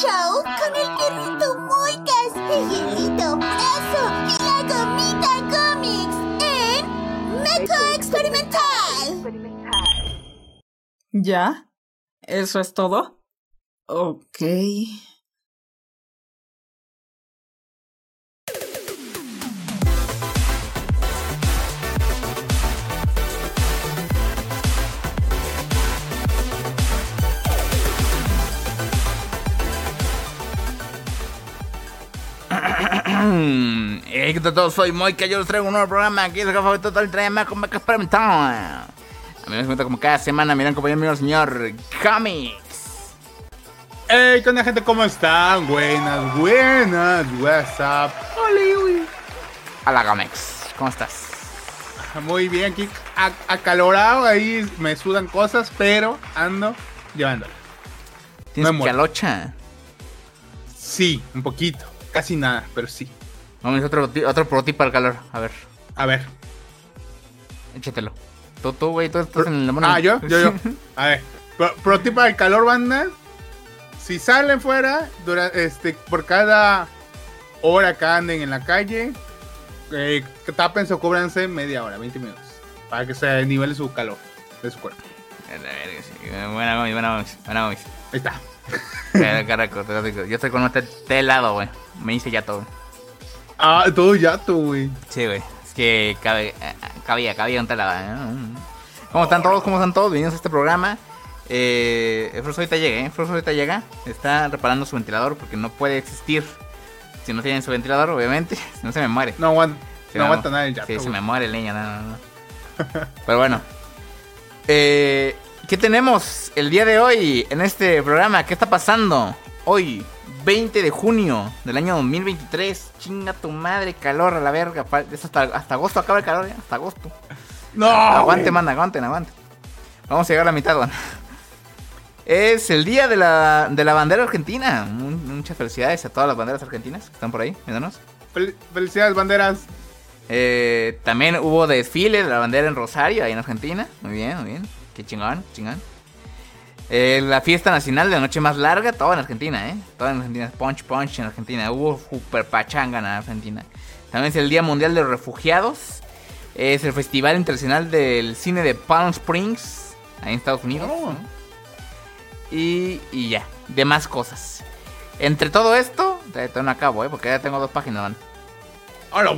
show con el perrito Moicas, el hielito Brazo y la gomita Comics en Meco Experimental. ¿Ya? ¿Eso es todo? Ok. Hey, ¿qué tal todos? Soy Moika, yo les traigo un nuevo programa aquí es el favorito todo el trama con Meca Experimental. A mí me cuenta como cada semana, miran compañero mío, el señor Comics. Hey, ¿qué onda gente? ¿Cómo están? Buenas, buenas, WhatsApp. Hola Comics, ¿cómo estás? Muy bien, aquí ac- acalorado, ahí me sudan cosas, pero ando llevándola. ¿Tienes muero. calocha? Sí, un poquito, casi nada, pero sí. Vamos, otro, otro pro tip para el calor. A ver, A ver. échatelo. Tú, tú, güey, tú estás en el. Ah, yo, yo, yo. A ver, pro, pro tip para el calor, banda. Si salen fuera, dura, este, por cada hora que anden en la calle, eh, tápense o cúbranse media hora, 20 minutos. Para que se nivele su calor de su cuerpo. Buena buena buena Comics. Ahí está. Yo estoy con este té helado, güey. Me hice ya todo. Ah, todo yato, güey. Sí, güey. Es que cabe, eh, cabía, cabía un telado. ¿eh? ¿Cómo están todos? ¿Cómo están todos? Bienvenidos a este programa. Eh, Frost ahorita llega, ¿eh? Frost ahorita llega. Está reparando su ventilador porque no puede existir si no tiene su ventilador, obviamente. Si no se me muere. No aguanta, no aguanta nada el yato. Sí, se güey. me muere el niño, no, no, no. Pero bueno. Eh, ¿Qué tenemos el día de hoy en este programa? ¿Qué está pasando? Hoy, 20 de junio del año 2023. Chinga tu madre, calor a la verga. Hasta, hasta agosto acaba el calor, ya. Hasta agosto. No, aguante, güey. manda, aguanten, aguanten. Vamos a llegar a la mitad, man. Es el día de la, de la bandera argentina. Mu- Muchas felicidades a todas las banderas argentinas que están por ahí. Fel- felicidades, banderas. Eh, también hubo desfile de la bandera en Rosario, ahí en Argentina. Muy bien, muy bien. Qué chingón, chingón. Eh, la fiesta nacional de la noche más larga, todo en Argentina, ¿eh? Todo en Argentina. Punch, punch en Argentina. Hubo super pachanga en Argentina. También es el Día Mundial de los Refugiados. Es el Festival Internacional del Cine de Palm Springs, ahí en Estados Unidos. Oh. ¿no? Y, y ya, demás cosas. Entre todo esto, todavía no acabo, ¿eh? Porque ya tengo dos páginas. Hola,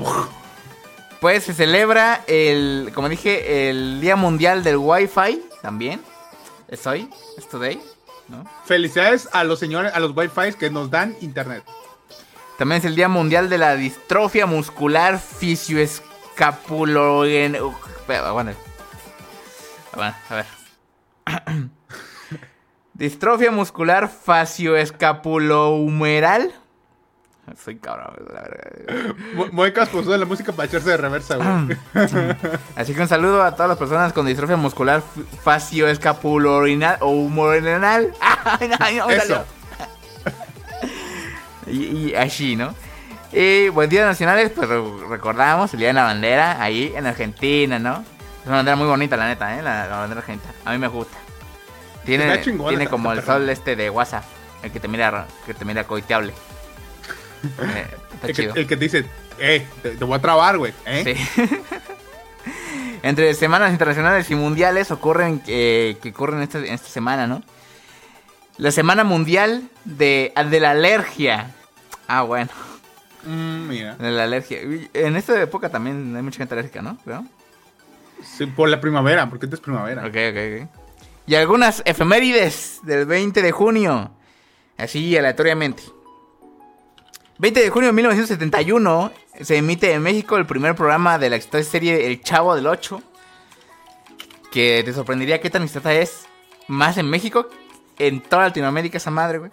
Pues se celebra el, como dije, el Día Mundial del Wi-Fi también. Es hoy, es today, ¿no? Felicidades a los señores, a los Wi-Fi que nos dan internet. También es el Día Mundial de la Distrofia Muscular Fisioescapulogen... Uh, aguanta. Aguanta, a ver. Distrofia muscular facioescapulohumeral. Soy cabrón, la verdad. Muecas puso la música para echarse de reversa, güey. Así que un saludo a todas las personas con distrofia muscular facioescapulorinal o no, me Eso. y, y así, ¿no? Y buen día nacionales, pues re- recordamos el día de la bandera ahí en Argentina, ¿no? Es una bandera muy bonita, la neta, ¿eh? La, la bandera argentina. A mí me gusta. Tiene, chingona tiene como el sol este de WhatsApp, el que te mira, que te mira coiteable. Eh, está El que, chido. el que te dice, eh, te, te voy a trabar, güey. ¿eh? Sí. Entre semanas internacionales y mundiales ocurren eh, que ocurren esta, esta semana, ¿no? La semana mundial de, de la alergia. Ah, bueno, Mm, mira. de la alergia. En esta época también hay mucha gente alérgica, ¿no? Creo. Sí, por la primavera, porque esta es primavera. Ok, ok, ok. Y algunas efemérides del 20 de junio. Así aleatoriamente. 20 de junio de 1971 se emite en México el primer programa de la exitosa serie El Chavo del 8. Que te sorprendería qué tan exitosa es. Más en México, en toda Latinoamérica esa madre, güey.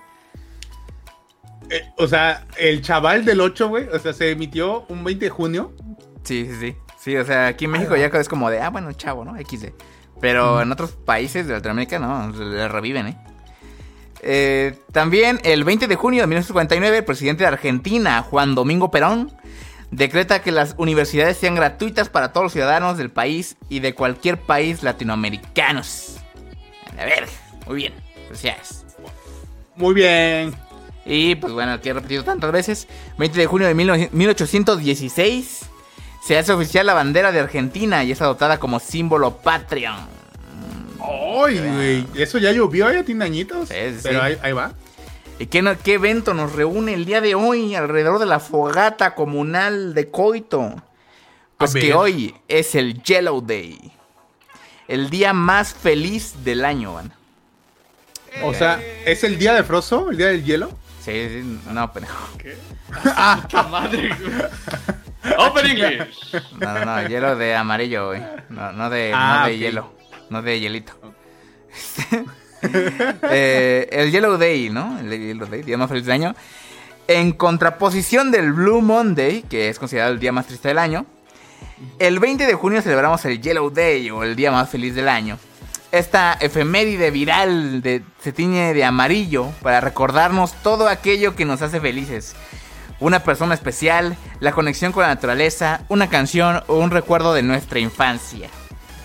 Eh, o sea, el chaval del 8, güey, o sea, se emitió un 20 de junio. Sí, sí, sí. Sí, o sea, aquí en México ya es como de, ah, bueno, chavo, ¿no? XD. Pero en otros países de Latinoamérica no, le reviven, ¿eh? Eh, también el 20 de junio de 1949, el presidente de Argentina, Juan Domingo Perón, decreta que las universidades sean gratuitas para todos los ciudadanos del país y de cualquier país latinoamericanos. A ver, muy bien, gracias. Muy bien. Y pues bueno, que he repetido tantas veces. 20 de junio de 19- 1816 se hace oficial la bandera de Argentina y es adoptada como símbolo patrio. ¡Ay, güey! Eso ya llovió, ya tiene añitos. Sí, sí, pero ahí, ahí va. ¿Y qué, qué evento nos reúne el día de hoy alrededor de la fogata comunal de Coito? Pues que hoy es el Yellow Day. El día más feliz del año, van. O sea, ¿es el día de Frozo? ¿El día del hielo? Sí, sí, no, pero. ¡Puta madre! güey. Open English. No, no, no, hielo de amarillo, güey. No, no de, Ah, no de ok. hielo. No de hielito. Eh, el Yellow Day, ¿no? El Yellow Day, día más feliz del año. En contraposición del Blue Monday, que es considerado el día más triste del año. El 20 de junio celebramos el Yellow Day, o el día más feliz del año. Esta efeméride viral de, se tiñe de amarillo para recordarnos todo aquello que nos hace felices. Una persona especial, la conexión con la naturaleza, una canción o un recuerdo de nuestra infancia.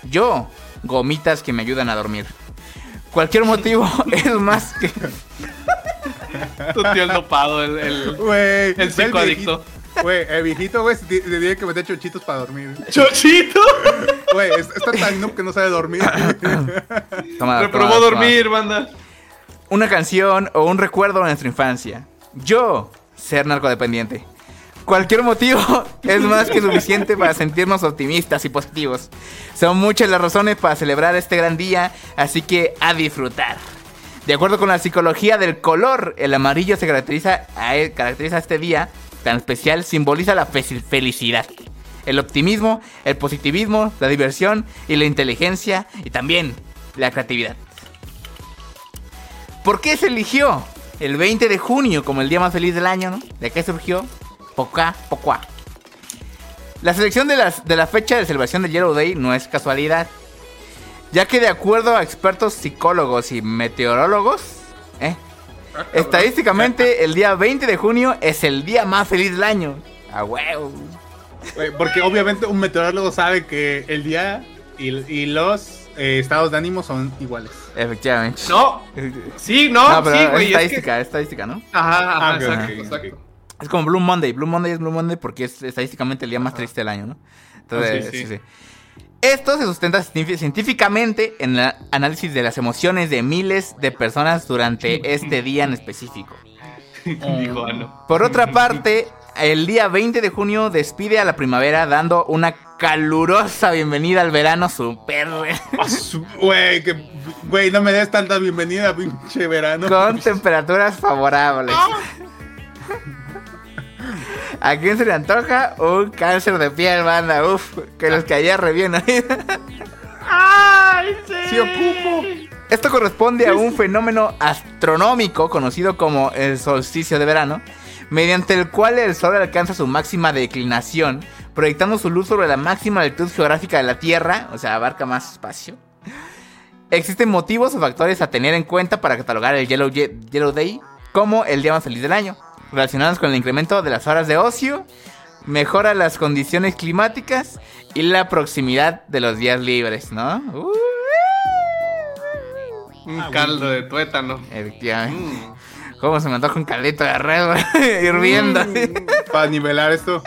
Yo, gomitas que me ayudan a dormir. Cualquier motivo es más que... Tu tío el dopado, el, el, Güey. el psicoadicto. Güey, el viejito, güey, se ti- se tiene que meter chochitos para dormir. ¡Chochito! Güey, es- está tan noob que no sabe dormir. Toma, Reprobó toma, dormir, banda. Una canción o un recuerdo de nuestra infancia. Yo, ser narcodependiente. Cualquier motivo es más que suficiente para sentirnos optimistas y positivos. Son muchas las razones para celebrar este gran día, así que a disfrutar. De acuerdo con la psicología del color, el amarillo se caracteriza a, e- caracteriza este día tan especial, simboliza la fe- felicidad, el optimismo, el positivismo, la diversión y la inteligencia y también la creatividad. ¿Por qué se eligió el 20 de junio como el día más feliz del año? ¿De qué surgió? Poca, poca. La selección de, las, de la fecha de celebración del Yellow Day no es casualidad, ya que de acuerdo a expertos psicólogos y meteorólogos, ¿eh? estadísticamente el día 20 de junio es el día más feliz del año. A huevo. Porque obviamente un meteorólogo sabe que el día y, y los eh, estados de ánimo son iguales. Efectivamente. No, sí, no, No, pero sí, güey. es que- estadística, es estadística, ¿no? Ajá, ajá, Ah, exacto, exacto. Es como Blue Monday. Blue Monday es Blue Monday porque es estadísticamente el día más triste del año, ¿no? Entonces, Ah, sí, sí, sí. sí. Esto se sustenta científi- científicamente en el análisis de las emociones de miles de personas durante este día en específico. Dijo, ah. Por otra parte, el día 20 de junio despide a la primavera dando una calurosa bienvenida al verano super Ah, Güey, que. Güey, no me des tanta bienvenida, pinche verano. con temperaturas favorables. ¿A quién se le antoja? Un cáncer de piel, banda. Uf, que los caía re bien ahorita. Sí, ocupo. Esto corresponde a un fenómeno astronómico conocido como el solsticio de verano, mediante el cual el Sol alcanza su máxima declinación, proyectando su luz sobre la máxima altitud geográfica de la Tierra, o sea, abarca más espacio. Existen motivos o factores a tener en cuenta para catalogar el Yellow, Ye- Yellow Day como el día más feliz del año, relacionados con el incremento de las horas de ocio, mejora las condiciones climáticas y la proximidad de los días libres, ¿no? Uh. Un caldo de tuétano. Efectivamente. Mm. ¿Cómo se me antoja un caldito de red, güey? Hirviendo. así. Para nivelar esto.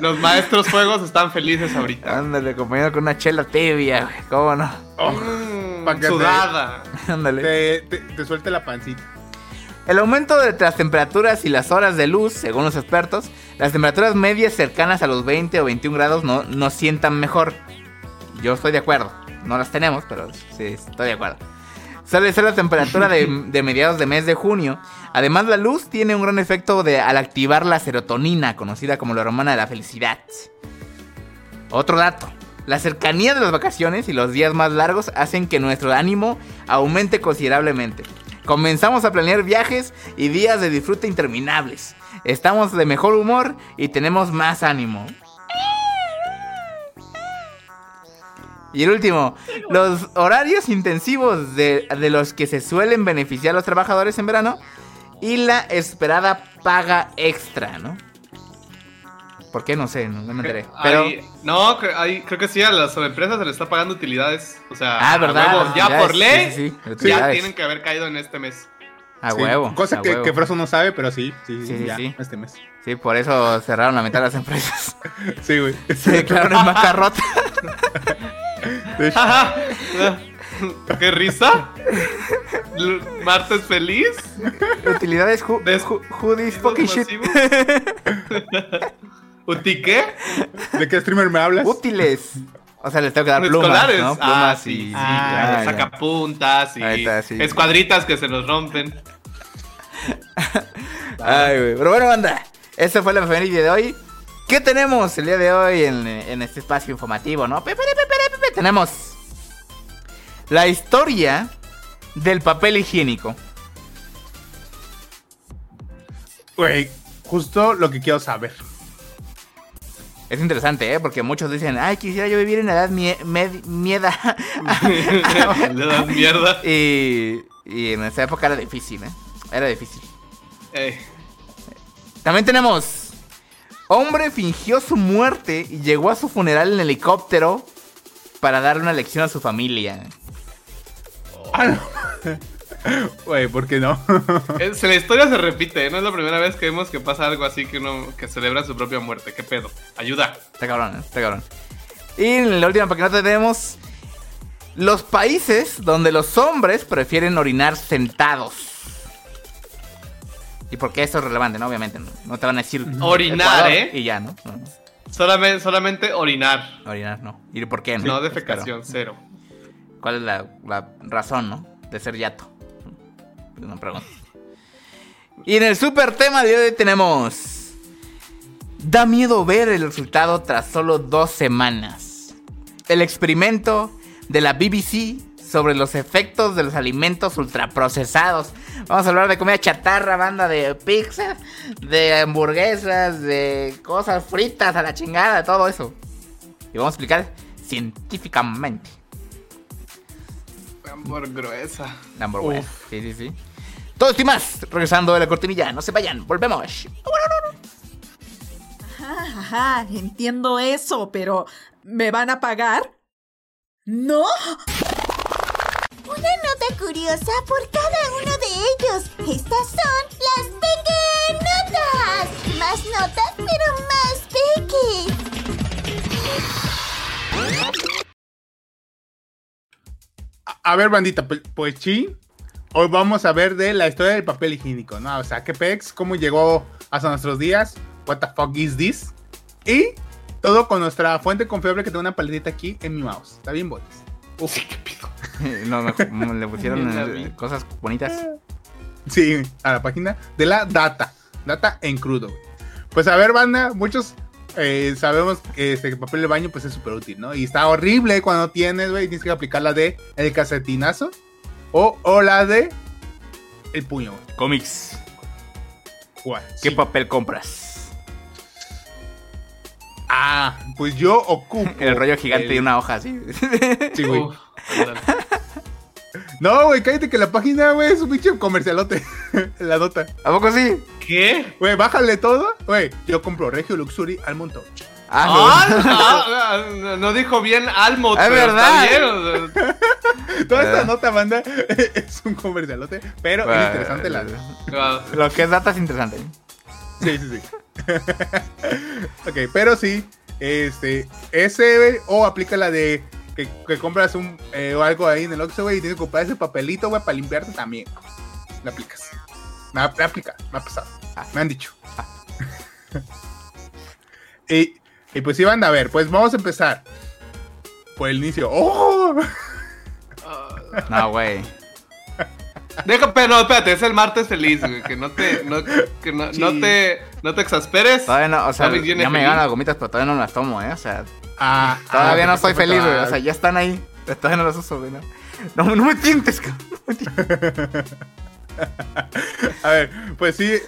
Los maestros fuegos están felices ahorita. Ándale, acompañado con una chela tibia, güey. ¿Cómo no? Oh, Mm, pa' que te- sudada. Ándale. te, te, te suelte la pancita. El aumento de las temperaturas y las horas de luz, según los expertos, las temperaturas medias cercanas a los 20 o 21 grados no, nos sientan mejor. Yo estoy de acuerdo. No las tenemos, pero sí, estoy de acuerdo. Suele ser la temperatura de, de mediados de mes de junio. Además, la luz tiene un gran efecto de, al activar la serotonina, conocida como la hormona de la felicidad. Otro dato. La cercanía de las vacaciones y los días más largos hacen que nuestro ánimo aumente considerablemente. Comenzamos a planear viajes y días de disfrute interminables. Estamos de mejor humor y tenemos más ánimo. Y el último, los horarios intensivos de, de los que se suelen beneficiar los trabajadores en verano y la esperada paga extra, ¿no? ¿Por qué? No sé, no, no me enteré. Pero, no, creo que sí, a las empresas se les está pagando utilidades. O sea, Ah, a ¿verdad? huevo, ya por ley, sí, sí, sí, ya tienen que haber caído en este mes. A Sí, huevo. Cosa a que, huevo. que Frozo no sabe, pero sí, sí, sí, Sí, sí, ya, sí. este mes. Sí, por eso cerraron la mitad de las empresas. Sí, güey. Se declararon en bancarrota. De. ¿Qué risa? ¿Martes feliz? Utilidades ju ju- hoodies fucking shit. ¿Uti qué? ¿De qué streamer me hablas? Útiles. O sea, les tengo que dar plumas, Escolares. ¿no? ah, Plumas sí, y- sí, Ah, claro. Sacapuntas y está, sí. escuadritas que se nos rompen. Ay, güey. Pero bueno, banda. Esta fue la efeméride de hoy. ¿Qué tenemos el día de hoy en, en este espacio informativo, no? Pepe, pepe, pepe, pepe. Tenemos la historia del papel higiénico. Güey, justo lo que quiero saber. Es interesante, ¿eh? Porque muchos dicen, ay, quisiera yo vivir en la edad mie med- mieda. Le das mierda. y, y en esa época era difícil, ¿eh? Era difícil. Eh, También tenemos. Hombre fingió su muerte y llegó a su funeral en helicóptero para darle una lección a su familia. Ah, no. Güey, ¿por qué no? la historia se repite, ¿eh? no es la primera vez que vemos que pasa algo así que uno que celebra su propia muerte. ¿Qué pedo? Ayuda. Está cabrón, ¿eh? Está cabrón. Y en la última paquinota tenemos. Los países donde los hombres prefieren orinar sentados. ¿Y por qué eso es relevante? ¿no? Obviamente, no, No te van a decir. Orinar, Ecuador ¿eh? Y ya, ¿no? No, no. Solamente, solamente orinar. Orinar, no. ¿Y por qué? No Pues, defecación, cero. ¿Cuál es la, la razón, no? De ser yato. Pregunta. Y en el super tema de hoy tenemos. Da miedo ver el resultado tras solo dos semanas. El experimento de la BBC sobre los efectos de los alimentos ultraprocesados. Vamos a hablar de comida chatarra, banda de pizza, de hamburguesas, de cosas fritas a la chingada, todo eso. Y vamos a explicar científicamente. Amor gruesa. Number one. Sí, sí, sí. Todo esto y más. Regresando de la cortinilla. No se vayan. Volvemos. Ajá, ajá, entiendo eso, pero ¿me van a pagar? ¿No? Una nota curiosa por cada uno de ellos. Estas son las pequeñotas. Más notas, pero más peque. A- ver, bandita, pues, pues sí. Hoy vamos a ver de la historia del papel higiénico, ¿no? O sea, qué pex, cómo llegó hasta nuestros días, what the fuck is this? Y todo con nuestra fuente confiable que tengo una paletita aquí en mi mouse. Está bien, botes. Uf, qué pido. No, no, le pusieron cosas bonitas. Sí, a la página de la data. Data en crudo. Pues a ver, banda, muchos eh, sabemos que este papel de baño pues es súper útil, ¿no? Y está horrible cuando tienes, güey, tienes que aplicar la de el casetinazo o, o la de el puño, güey. Cómics. ¿Qué sí. papel compras? Ah, pues yo ocupo. El rollo gigante el- de una hoja así. Sí, güey. No, güey, cállate que la página, güey, es un pinche comercialote. la nota. ¿A poco sí? ¿Qué? Güey, bájale todo. Güey, yo compro Regio Luxury al montón. Ah, Ah, ah, ah, no dijo bien Almut, Es pero verdad. Toda esta nota, banda, es un comercialote, pero Bueno, es interesante la. wow. Lo que es data es interesante. Sí, sí, sí. ok, pero sí, este, ese, o aplica la de que, que compras un, eh, o algo ahí en el Oxxo, güey, y tienes que comprar ese papelito, güey, para limpiarte también. La aplicas. Me ha, me ha aplicado, me ha pasado. Me han dicho. y, y pues sí, van a ver, pues vamos a empezar. Por el inicio. ¡Oh! No, güey. Deja, pero espérate, es el martes feliz, güey, que no te, no, que no, no te, no te exasperes. Todavía no, o sea, ya me llegan las gomitas, pero todavía no las tomo, ¿eh? O sea, Ah, todavía ah, no soy feliz, güey. O sea, ya están ahí. Todavía no las uso, güey. No, no, no me tientes, cabrón. A ver, pues sí.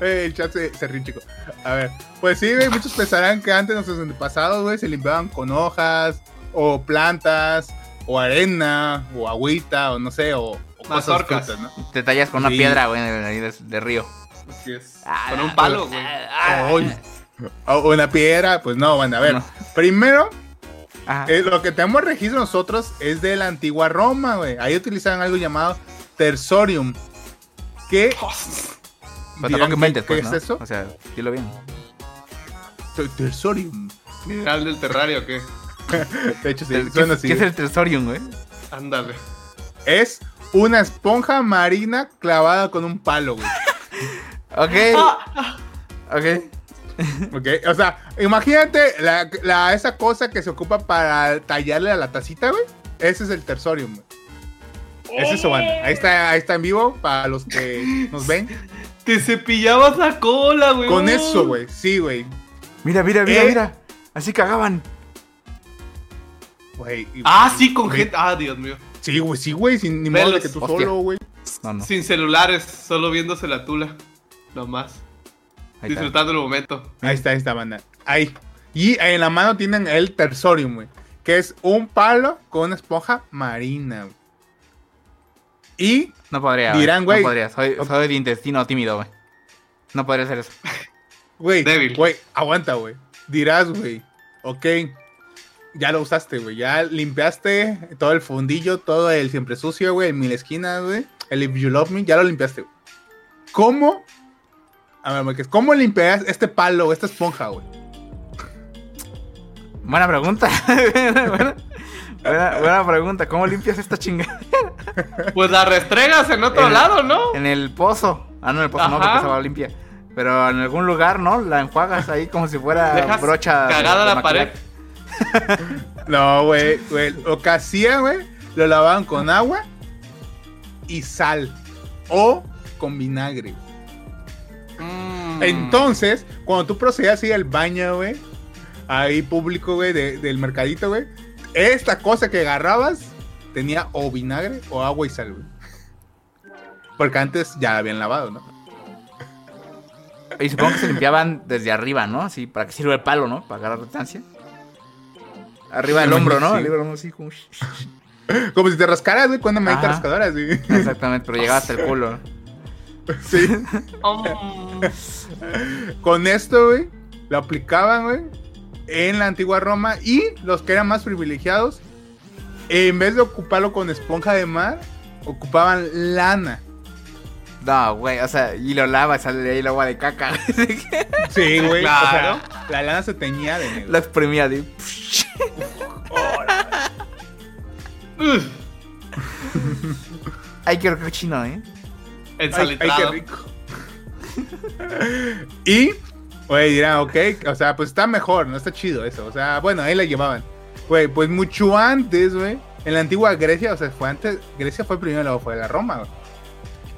Eh, El chat se, se ríe, chico. A ver, pues sí, güey, muchos pensarán que antes nuestros antepasados, güey, se limpiaban con hojas, o plantas, o arena, o agüita, o no sé, o, o cosas frutas, ¿no? Te tallas con una piedra, güey, de, ahí de- de río. Así es. Ah, Con un palo, güey. Ah, O, o una piedra, pues no, bueno, a ver. No. Primero. Eh, lo que tenemos registro nosotros es de la antigua Roma, güey. Ahí utilizaban algo llamado tersorium. Inventes, ¿qué- pues, qué ¿no? es eso? O sea, dilo bien. Tersorium. ¿Mineral del terrario o qué? De hecho, sí, ¿Qué, suena es- así. qué es el Tresorium, güey? Ándale. Es una esponja marina clavada con un palo, güey. Ok. Ok. Ok, O sea, imagínate la, la- esa cosa que se ocupa para tallarle a la tacita, güey. Ese es el tersorium, güey. Ese es su banda. Ahí está, ahí está en vivo para los que nos ven. Te cepillabas la cola, güey. Con eso, güey. Sí, güey. Mira, mira, mira, Eh. mira. Así cagaban. Güey, Ah, sí, con gente. Ah, Dios mío. Sí, güey, sí, güey. Sin ni modo de que tú Hostia. solo, güey. No, no. Sin celulares, solo viéndose la tula. Nomás. Ahí está. Disfrutando el momento. Ahí está, ahí está, banda. Ahí. Y en la mano tienen el tersorium, güey. Que es un palo con una esponja marina, güey. Y No podría. Dirán, güey. No podría. Soy, soy de intestino tímido, güey. No podría hacer eso. Güey, Débil. güey, aguanta, güey. Dirás, güey, ok, ya lo usaste, güey. Ya limpiaste todo el fundillo, todo el siempre sucio, güey, en mil esquinas, güey. El If You Love Me, ya lo limpiaste, güey. ¿Cómo? A ver, ¿cómo limpias este palo, esta esponja, güey? Buena pregunta. buena, buena, buena pregunta. ¿Cómo limpias esta chingada? Pues la restregas en otro En- lado, ¿no? En el pozo. Ah, no, en el pozo no, porque estaba limpia. Pero en algún lugar, ¿no? La enjuagas ahí como si fuera Dejas brocha. cagada de la pared. No, güey, güey. Lo que hacía, güey, lo lavaban con agua y sal. O con vinagre. Mm. Entonces, cuando tú procedías a ir al baño, güey, ahí público, güey, de- del mercadito, güey, esta cosa que agarrabas tenía o vinagre o agua y sal, güey. Porque antes ya la habían lavado, ¿no? Y supongo que se limpiaban desde arriba, ¿no? Así, para que sirva el palo, ¿no? Para agarrar distancia. Arriba del hombro, ¿no? Arriba del hombro, como... Como si te rascaras, güey, con una manita rascadora, sí. Exactamente, pero llegaba hasta el culo. sí. Mm. Con esto, güey, lo aplicaban, güey, en la antigua Roma y los que eran más privilegiados, en vez de ocuparlo con esponja de mar, ocupaban lana. No, güey, o sea, y lo lava, sale de ahí el agua de caca. Sí, güey. Claro. O sea, la lana se teñía de negro. Lo exprimía de... Ay, qué cochino, ¿eh? Ay, ay, Ensalitrado. qué rico. y, güey, dirán, ok, o sea, pues está mejor, no está chido eso. O sea, bueno, ahí la llevaban. Güey, pues mucho antes, güey, en la antigua Grecia, o sea, fue antes, Grecia fue primero, luego fue la Roma, güey.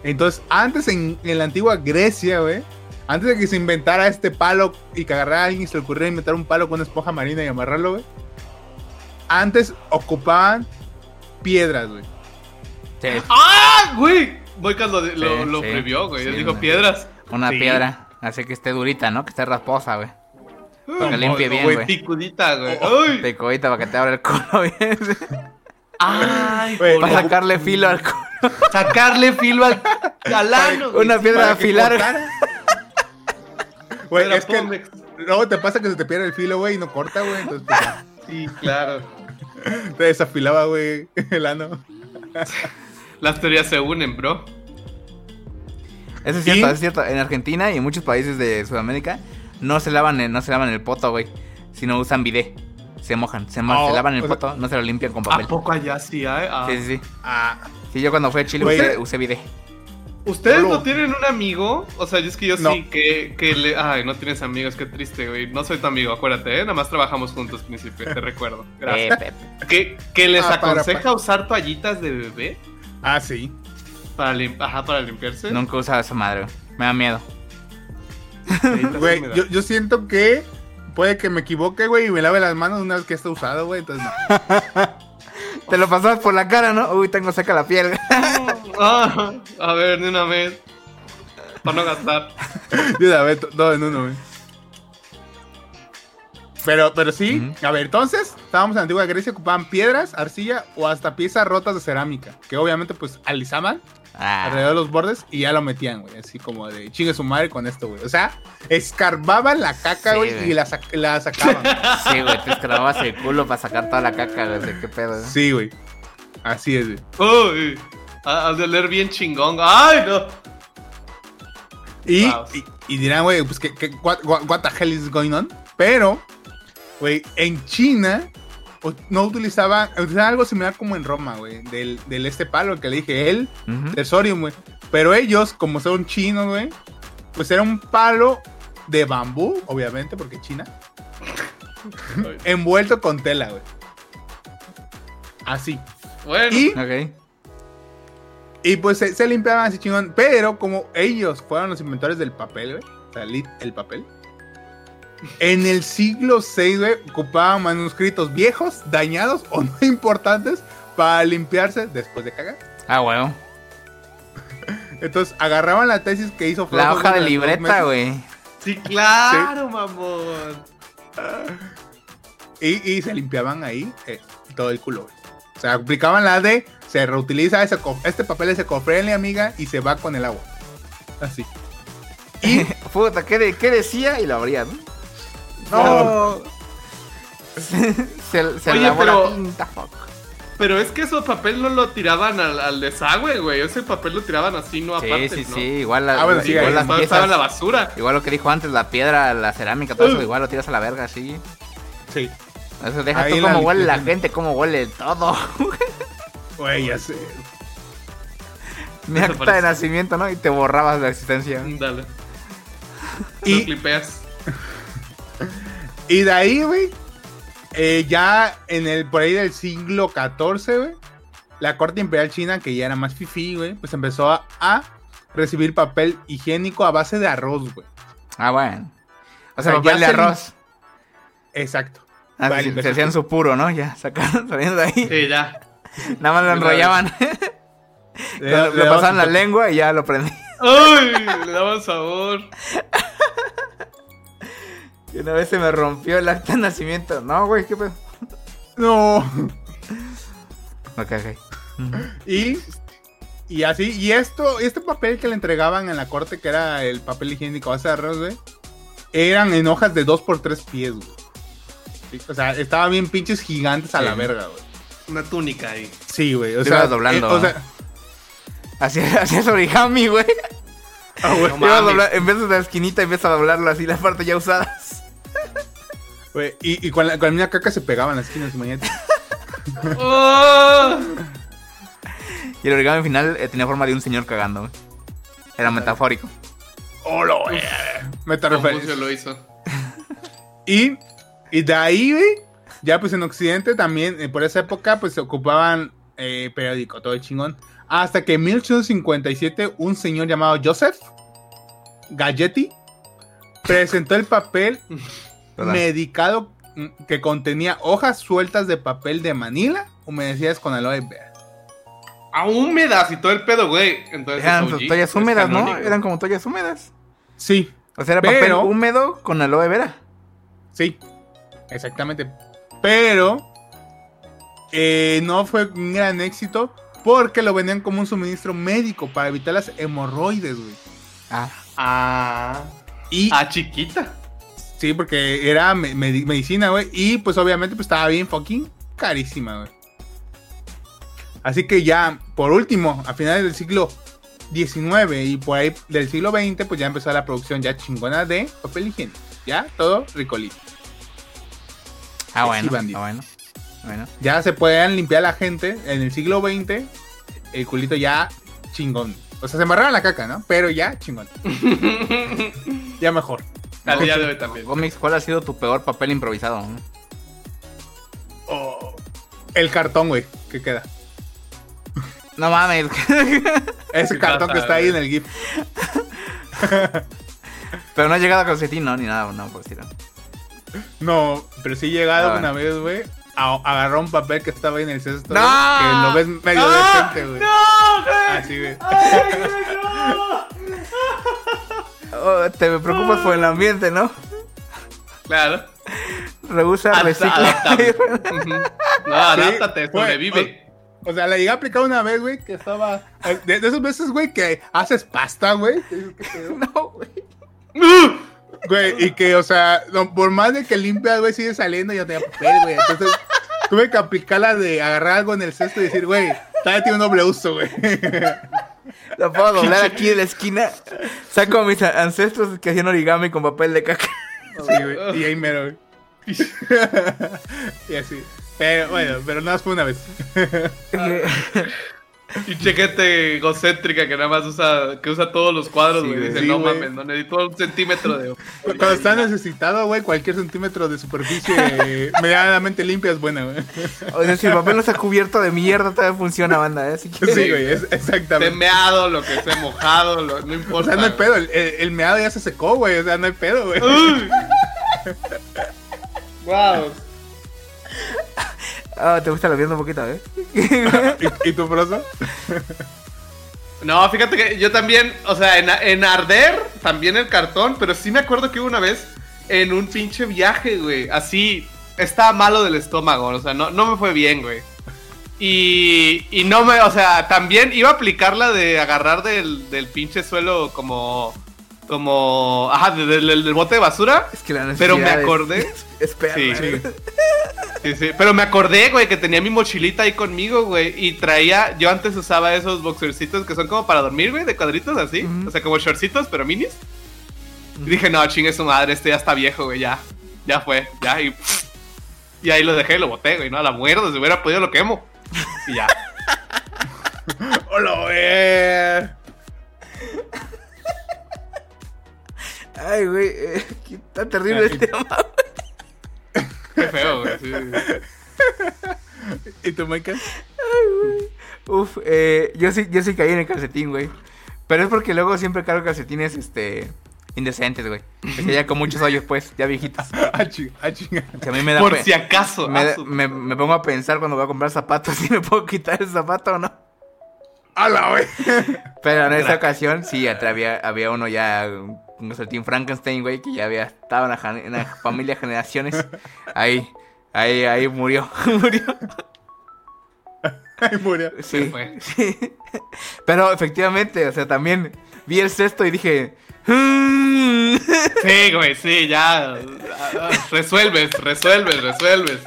Entonces, antes en, en la antigua Grecia, güey, antes de que se inventara este palo y que agarrara a alguien y se le ocurriera inventar un palo con una esponja marina y amarrarlo, güey, antes ocupaban piedras, güey. Sí, ¡Ah, güey! Boycas lo, lo, Sí, lo sí, previó, güey. sí, Él dijo no. piedras. una Sí. piedra. Así que esté durita, ¿no? Que esté rasposa, güey. Para que limpie bien, güey. Picudita, güey. Oh, ¡Ay! Picodita para que te abra el culo bien. ¡Ay! Güey, Para sacarle filo al culo. Sacarle filo al, al ano, güey. Una piedra de afilar. Güey, Piedra es que luego te pasa que se te pierde el filo, güey, y no corta, güey. Entonces pues, Sí, claro. te desafilaba, güey, el ano. Las teorías se unen, bro. Eso es cierto, ¿Y? es cierto. En Argentina y en muchos países de Sudamérica no se lavan el, no se lavan el poto, güey. Sino usan bidet. Se mojan, se, Oh, se lavan el sea- poto, no se lo limpian con ¿A papel. poco allá sí hay? Ah. Sí, sí, sí. Ah, Sí, yo cuando fui a Chile usé, usé bidet. ¿Ustedes no tienen un amigo? O sea, es que yo No. sí que, que le... Ay, no tienes amigos, qué triste, güey. No soy tu amigo, acuérdate, ¿eh? Nada más trabajamos juntos, príncipe, te recuerdo. Gracias. Eh. ¿Que, que les Ah, para, aconseja para. usar toallitas de bebé ah, sí. para, lim- Ajá, para limpiarse? Nunca he usado esa madre. Me da miedo. Güey, yo, yo siento que puede que me equivoque, güey, y me lave las manos una vez que está usado, güey. Entonces, no. Te lo pasabas por la cara, ¿no? Uy, tengo seca la piel. Ah, a ver, de una vez. Para no gastar. De una vez, to- todo en uno, güey. Pero, pero sí, Ujú. a ver, entonces, estábamos en la antigua Grecia, ocupaban piedras, arcilla o hasta piezas rotas de cerámica, que obviamente, pues, alisaban Ah. alrededor de los bordes y ya lo metían, güey. Así como de chingue su madre con esto, güey. O sea, escarbaban la caca, Sí, güey, güey. y la, sac- la sacaban. Sí, güey, te esclavabas el culo para sacar toda la caca, güey. de ¿Qué pedo? eh? sí, güey. Así es, güey. Uy, ha- has de leer bien chingón. ¡Ay, no! Y, Wow. y, y dirán, güey, pues, que, what- what the hell is going on? Pero, güey, en China no utilizaban, utilizaban algo similar como en Roma, güey, del, del este palo que le dije, él, Ujú. del Sorium, güey. Pero ellos, como son chinos, güey, pues era un palo de bambú, obviamente, porque China, envuelto con tela, güey. Así. Bueno, Y, Ok. y pues se, se limpiaban así chingón. Pero como ellos fueron los inventores del papel, güey. O sea, el papel. En el siglo VI, güey, ocupaban manuscritos viejos, dañados o no importantes para limpiarse después de cagar. Ah, bueno. Entonces agarraban la tesis que hizo La Frodo hoja de libreta, güey. sí, claro, mamón. Y, y se limpiaban ahí eh, todo el culo, güey. O sea, aplicaban la de se reutiliza ese este papel es ecofriendly, amiga, y se va con el agua. Así. Y, puta, ¿qué, de- qué decía? Y lo abría, ¿no? No. se se Oye, lavó pero- la tinta, fuck. Pero es que ese papel no lo tiraban al, al desagüe, güey. Ese papel lo tiraban así, no Sí, aparte, sí, ¿no? sí, igual, la- Ah, bueno, sí, igual las Estaba- piezas, estaba en la basura. igual lo que dijo antes, la piedra, la cerámica, todo eso, igual lo tiras a la verga, sí. Sí. Eso deja Ahí tú cómo huele la gente, cómo huele todo. Güey, ya sé. Mi acta de nacimiento, ¿no? Y te borrabas la existencia. Dale. Lo Y, clipeas. Y de ahí, güey, eh, ya en el, por ahí del siglo XIV, güey, la corte imperial china, que ya era más fifí, güey, pues empezó a, a recibir papel higiénico a base de arroz, güey. Ah, bueno. O sea, O sea, papel ya de se- arroz. Exacto. Ah, Vale, se- hacían su puro, ¿no? Ya, sacaron, saliendo de ahí. Sí, ya. Nada más lo enrollaban. Le- le, le pasaban la lengua y ya lo prendí. ¡Ay! Le daban sabor. Una vez se me rompió el acta de nacimiento. No, güey, qué pedo. No. Ok, ok. Y, y así, y esto, este papel que le entregaban en la corte, que era el papel higiénico a base de arroz, güey, eran en hojas de 2 por 3 pies, güey. Sí, O sea, estaban bien pinches gigantes a Sí. la verga, güey. Una túnica ahí. Sí, güey. O Te sea, ibas doblando, eh, o sea, Así es origami, güey. ah, güey, No Ibas a mames. doblar- en vez de la esquinita, empieza a doblarlo así, las partes ya usadas. Y, y con, la, con la misma caca se pegaban las esquinas, imagínate. ¡Oh! Y el origami final eh, tenía forma de un señor cagando, güey. Era metafórico. ¡Hola, güey! Referencia. lo hizo. Y, y de ahí, güey, ya pues en Occidente también, eh, por esa época, pues se ocupaban eh, periódico, todo el chingón. Hasta que en 1857 un señor llamado Joseph Galletti presentó el papel ¿Verdad? medicado que contenía hojas sueltas de papel de Manila humedecidas con aloe vera. A húmedas y todo el pedo, güey. Entonces, Eran OG, toallas húmedas, ¿no? Eran como toallas húmedas. Sí, O sea, era Pero- papel húmedo con aloe vera. sí, exactamente. Pero eh, no fue un gran éxito porque lo vendían como un suministro médico para evitar las hemorroides, güey. Ah, Ah. Y Ah, chiquita. sí, porque era me- medi- medicina, güey. Y pues obviamente pues estaba bien fucking carísima, güey. Así que ya, por último, a finales del siglo XIX y por ahí del siglo XX, pues ya empezó la producción ya chingona de papel higiénico. Ya, todo ricolito. ah Sí, bueno. Ah, bueno. Bueno. Ya se podían limpiar la gente en el siglo XX. El culito ya chingón. O sea, se embarraba la caca, ¿no? Pero ya chingón. ya mejor. Al día de hoy también. Comics, ¿cuál ha sido tu peor papel improvisado? no? Oh, el cartón, güey, que queda. No mames. Ese cartón pasa, que está ahí en el GIF. Pero no ha llegado a calcetín, ¿no? Ni nada, no, por decirlo. No, pero sí he llegado Ah, una vez, güey. Agarró un papel que estaba ahí en el cesto. ¡No! Que lo ves medio ¡Ah! decente, güey. ¡No, güey! Así, güey. Oh, te preocupas por el ambiente, ¿no? Claro. Rehúsa, Adapta- recicla. No, adáptate, sobrevive. O sea, la llegué a aplicar una vez, güey, que estaba. De, de esas veces, güey, que haces pasta, güey. No, güey. Güey, y que, o sea, no, por más de que limpias, güey, sigue saliendo y yo tenía papel, güey. Entonces, tuve que aplicar la de agarrar algo en el cesto y decir, güey, todavía tiene un doble uso, güey. Lo puedo doblar aquí en la esquina. Saco a mis ancestros que hacían origami con papel de caca. Sí, güey. Y ahí mero, güey. y así. Pero bueno, pero nada más fue una vez. Y chequete egocéntrica que nada más usa, que usa todos los cuadros, güey. Dice, Sí, no güey. mames, no necesito un centímetro de. Cuando está necesitado, güey, cualquier centímetro de superficie eh, medianamente limpia es buena, güey. O sea, si el papel no está cubierto de mierda, todavía funciona, banda, ¿eh? Sí, güey, Esté exactamente. meado, lo que esté mojado, lo- no O importa. sea, no hay pedo, el, el- meado ya se secó, güey, o sea, no hay pedo, güey. Uy. Wow. Ah, te gusta lo viendo un poquito, ¿eh? ¿Y, y tu proso? No, fíjate que yo también, o sea, en, en arder, también el cartón, pero sí me acuerdo que hubo una vez en un pinche viaje, güey, así, estaba malo del estómago, o sea, no, no me fue bien, güey. Y, y no me, o sea, también iba a aplicar la de agarrar del, del pinche suelo como, como, ajá, de- del, del- del bote de basura. Es que la Pero me es- acordé. Es perra. Sí, ¿eh? Sí, sí, pero me acordé, güey, que tenía mi mochilita ahí conmigo, güey, y traía, yo antes usaba esos boxercitos que son como para dormir, güey, de cuadritos así, o sea, como shortcitos, pero minis. Y dije, no, chingue su madre, este ya está viejo, güey, ya, ya fue, ya, y, y ahí lo dejé y lo boté, güey, no, a la muerda, si hubiera podido lo quemo. Y ya. ¡Hola, güey! Ay, güey, eh, qué tan terrible este tema. Qué feo, güey. sí. ¿Y tu Michael? Uf, eh, yo sí, yo sí caí en el calcetín, güey. Pero es porque luego siempre cargo calcetines, este, indecentes, güey. Que ya con muchos hoyos, pues, ya viejitos. Ah, ah, chinga. Que a mí me da Por si acaso. me, me, me pongo a pensar cuando voy a comprar zapatos si me puedo quitar el zapato o no. ¡Hala, güey! Pero en esta ocasión, sí, atrás había, había uno ya, un calcetín Frankenstein, güey, que ya había estado en la, en la familia de generaciones. Ahí, ahí, ahí murió, murió. Ay, murió. Sí, fue. sí. Pero efectivamente, o sea, también vi el cesto y dije... "Mm". Sí, güey, sí, ya. Resuelves, resuelves, resuelves.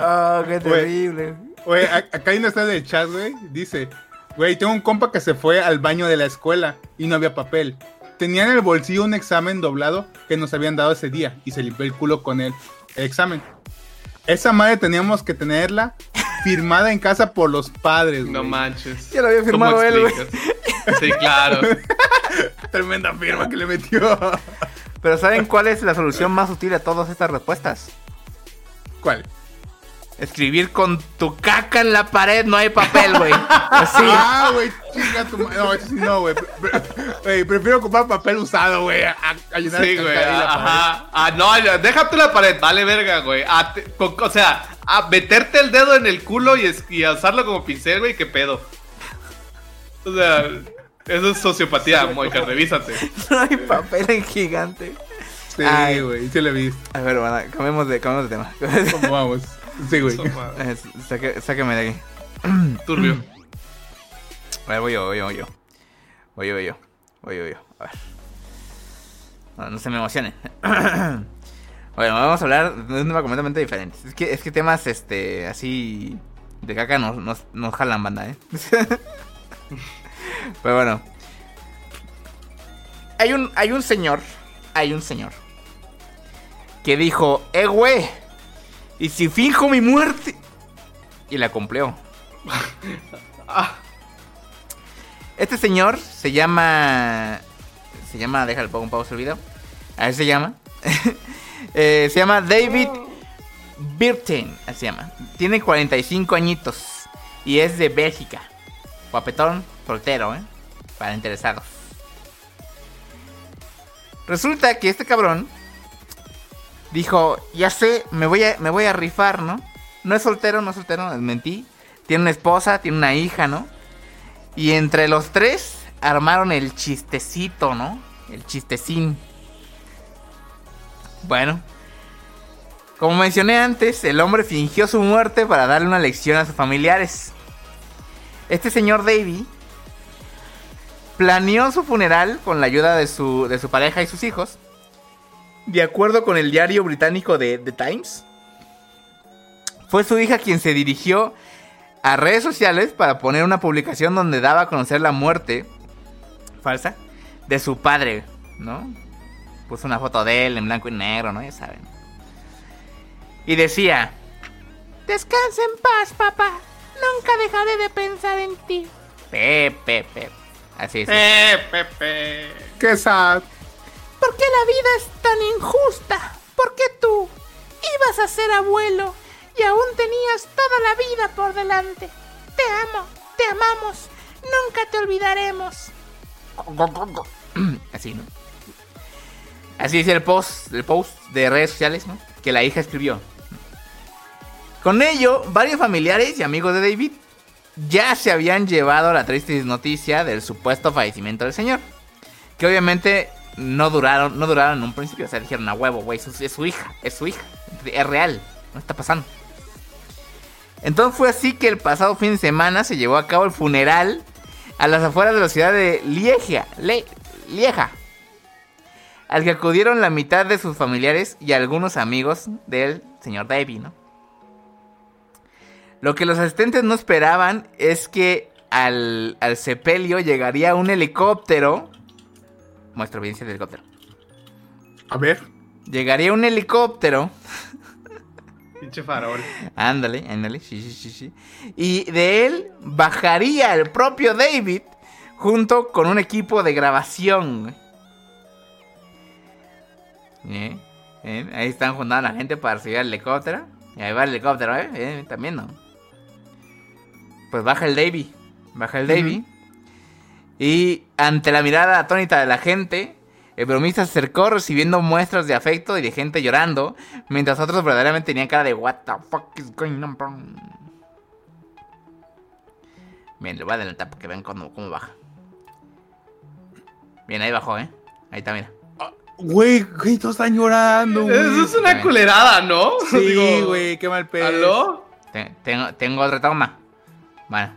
Oh, qué terrible. Güey, a- acá hay una está del chat, güey. Dice, güey, tengo un compa que se fue al baño de la escuela y no había papel. Tenía en el bolsillo un examen doblado que nos habían dado ese día y se limpió el culo con el, examen. Esa madre teníamos que tenerla firmada en casa por los padres, No manches. Ya lo había ¿Cómo firmado él, güey. Sí, claro. Tremenda firma que le metió. Pero ¿saben cuál es la solución más útil a todas estas respuestas? ¿Cuál? Escribir con tu caca en la pared, no hay papel, güey. Así. Ah, güey, chinga tu ma- No, sí no, güey. Pre- pre- güey, prefiero comprar papel usado, güey, a, a llenar Sí, güey. Ajá. Ah, no, ya, déjate la pared, vale verga, güey. Ah, o sea, a meterte el dedo en el culo y, es- y a usarlo como pincel, güey, qué pedo. O sea, eso es sociopatía, Moica, revísate. No hay papel en gigante. Sí, güey, sí lo he visto. A ver, bueno, cambiemos de, cambiemos de tema. ¿Cómo vamos? Sí, güey. Eh, saque- sáqueme de aquí. Turbio. A ver, voy yo, voy yo, voy yo. Voy yo, voy yo. Voy yo, voy yo. A ver. No, no se me emocionen. bueno, vamos a hablar de un tema completamente diferente. Es que, es que temas, este, así de caca nos, nos, nos jalan banda, ¿eh? Pero bueno. Hay un, hay un señor, hay un señor, que dijo, eh, güey, ¿y si finjo mi muerte? Y la cumplió. Este señor se llama. Se llama. Déjale, pongo un pausa el video. A ver, se llama. Eh, se llama David Birten. Así se llama. Tiene 45 añitos. Y es de Bélgica. Guapetón, soltero, ¿eh? Para interesados. Resulta que este cabrón dijo: Ya sé, me voy a, me voy a rifar, ¿no? No es soltero, no es soltero, mentí. Tiene una esposa, tiene una hija, ¿no? Y entre los tres armaron el chistecito, ¿no? El chistecín. Bueno. Como mencioné antes, el hombre fingió su muerte para darle una lección a sus familiares. Este señor Davy planeó su funeral con la ayuda de su, de su pareja y sus hijos. De acuerdo con el diario británico de The Times, fue su hija quien se dirigió a redes sociales para poner una publicación donde daba a conocer la muerte falsa de su padre, ¿no? Puso una foto de él en blanco y negro, ¿no? Ya saben. Y decía, Descansa en paz, papá. Nunca dejaré de pensar en ti. Pepe, Pepe. Así es. Eh, Pepe. Qué sad. ¿Por qué la vida es tan injusta? ¿Por qué tú ibas a ser abuelo y aún tenías toda la vida por delante? Te amo, te amamos, nunca te olvidaremos. Así, ¿no? Así dice el post, el post de redes sociales, ¿no? Que la hija escribió. Con ello, varios familiares y amigos de David ya se habían llevado la triste noticia del supuesto fallecimiento del señor. Que obviamente no duraron, no duraron en un principio. O sea, dijeron a huevo, güey, es, su hija, es su hija. Es real, no está pasando. Entonces fue así que el pasado fin de semana se llevó a cabo el funeral a las afueras de la ciudad de Lieja, Lieja, al que acudieron la mitad de sus familiares y algunos amigos del señor Davy, ¿no? Lo que los asistentes no esperaban es que al, al sepelio llegaría un helicóptero. Muestra evidencia del helicóptero. A ver. Llegaría un helicóptero. Pinche farol. Ándale, ándale, sí, sí, sí, sí. Y de él bajaría el propio David junto con un equipo de grabación. Eh, eh, Ahí están juntando a la gente para recibir el helicóptero. Y ahí va el helicóptero, ¿eh? Eh, También, ¿no? Pues baja el Davy. Baja el Davy. Y ante la mirada atónita de la gente, el bromista se acercó recibiendo muestras de afecto y de gente llorando, mientras otros verdaderamente tenían cara de What the fuck is going on? bro?" Bien, le voy a adelantar para que vean cómo, cómo baja. Bien, ahí bajó, ¿eh? Ahí está, mira. Güey, güey, todos están llorando, güey. Eso es una culerada, ¿no? Sí, güey, qué mal pedo. ¿Aló? Te- Tengo, tengo otra toma. Bueno.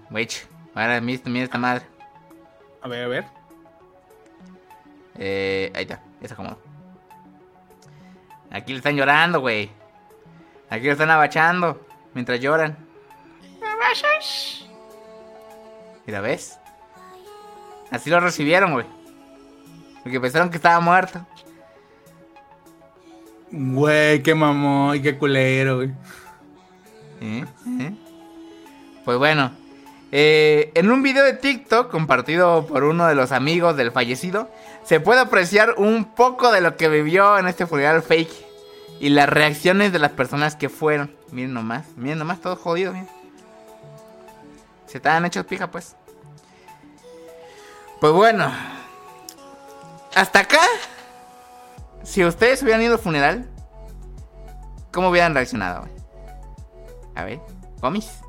Ahora mira, mira esta madre. A ver, a ver. Eh, ahí está, ya se acomodó. Aquí le están llorando, güey. Aquí lo están abachando mientras lloran. Mira, ¿ves? Así lo recibieron, güey. Porque pensaron que estaba muerto. Güey, qué mamón y qué culero, güey. ¿Eh? ¿Eh? Pues bueno, eh, en un video de TikTok compartido por uno de los amigos del fallecido, se puede apreciar un poco de lo que vivió en este funeral fake y las reacciones de las personas que fueron. Miren nomás, miren nomás, todos jodidos, miren. Se estaban hechos pija, pues. Pues bueno, hasta acá, si ustedes hubieran ido al funeral, ¿cómo hubieran reaccionado? A ver, ¿comis?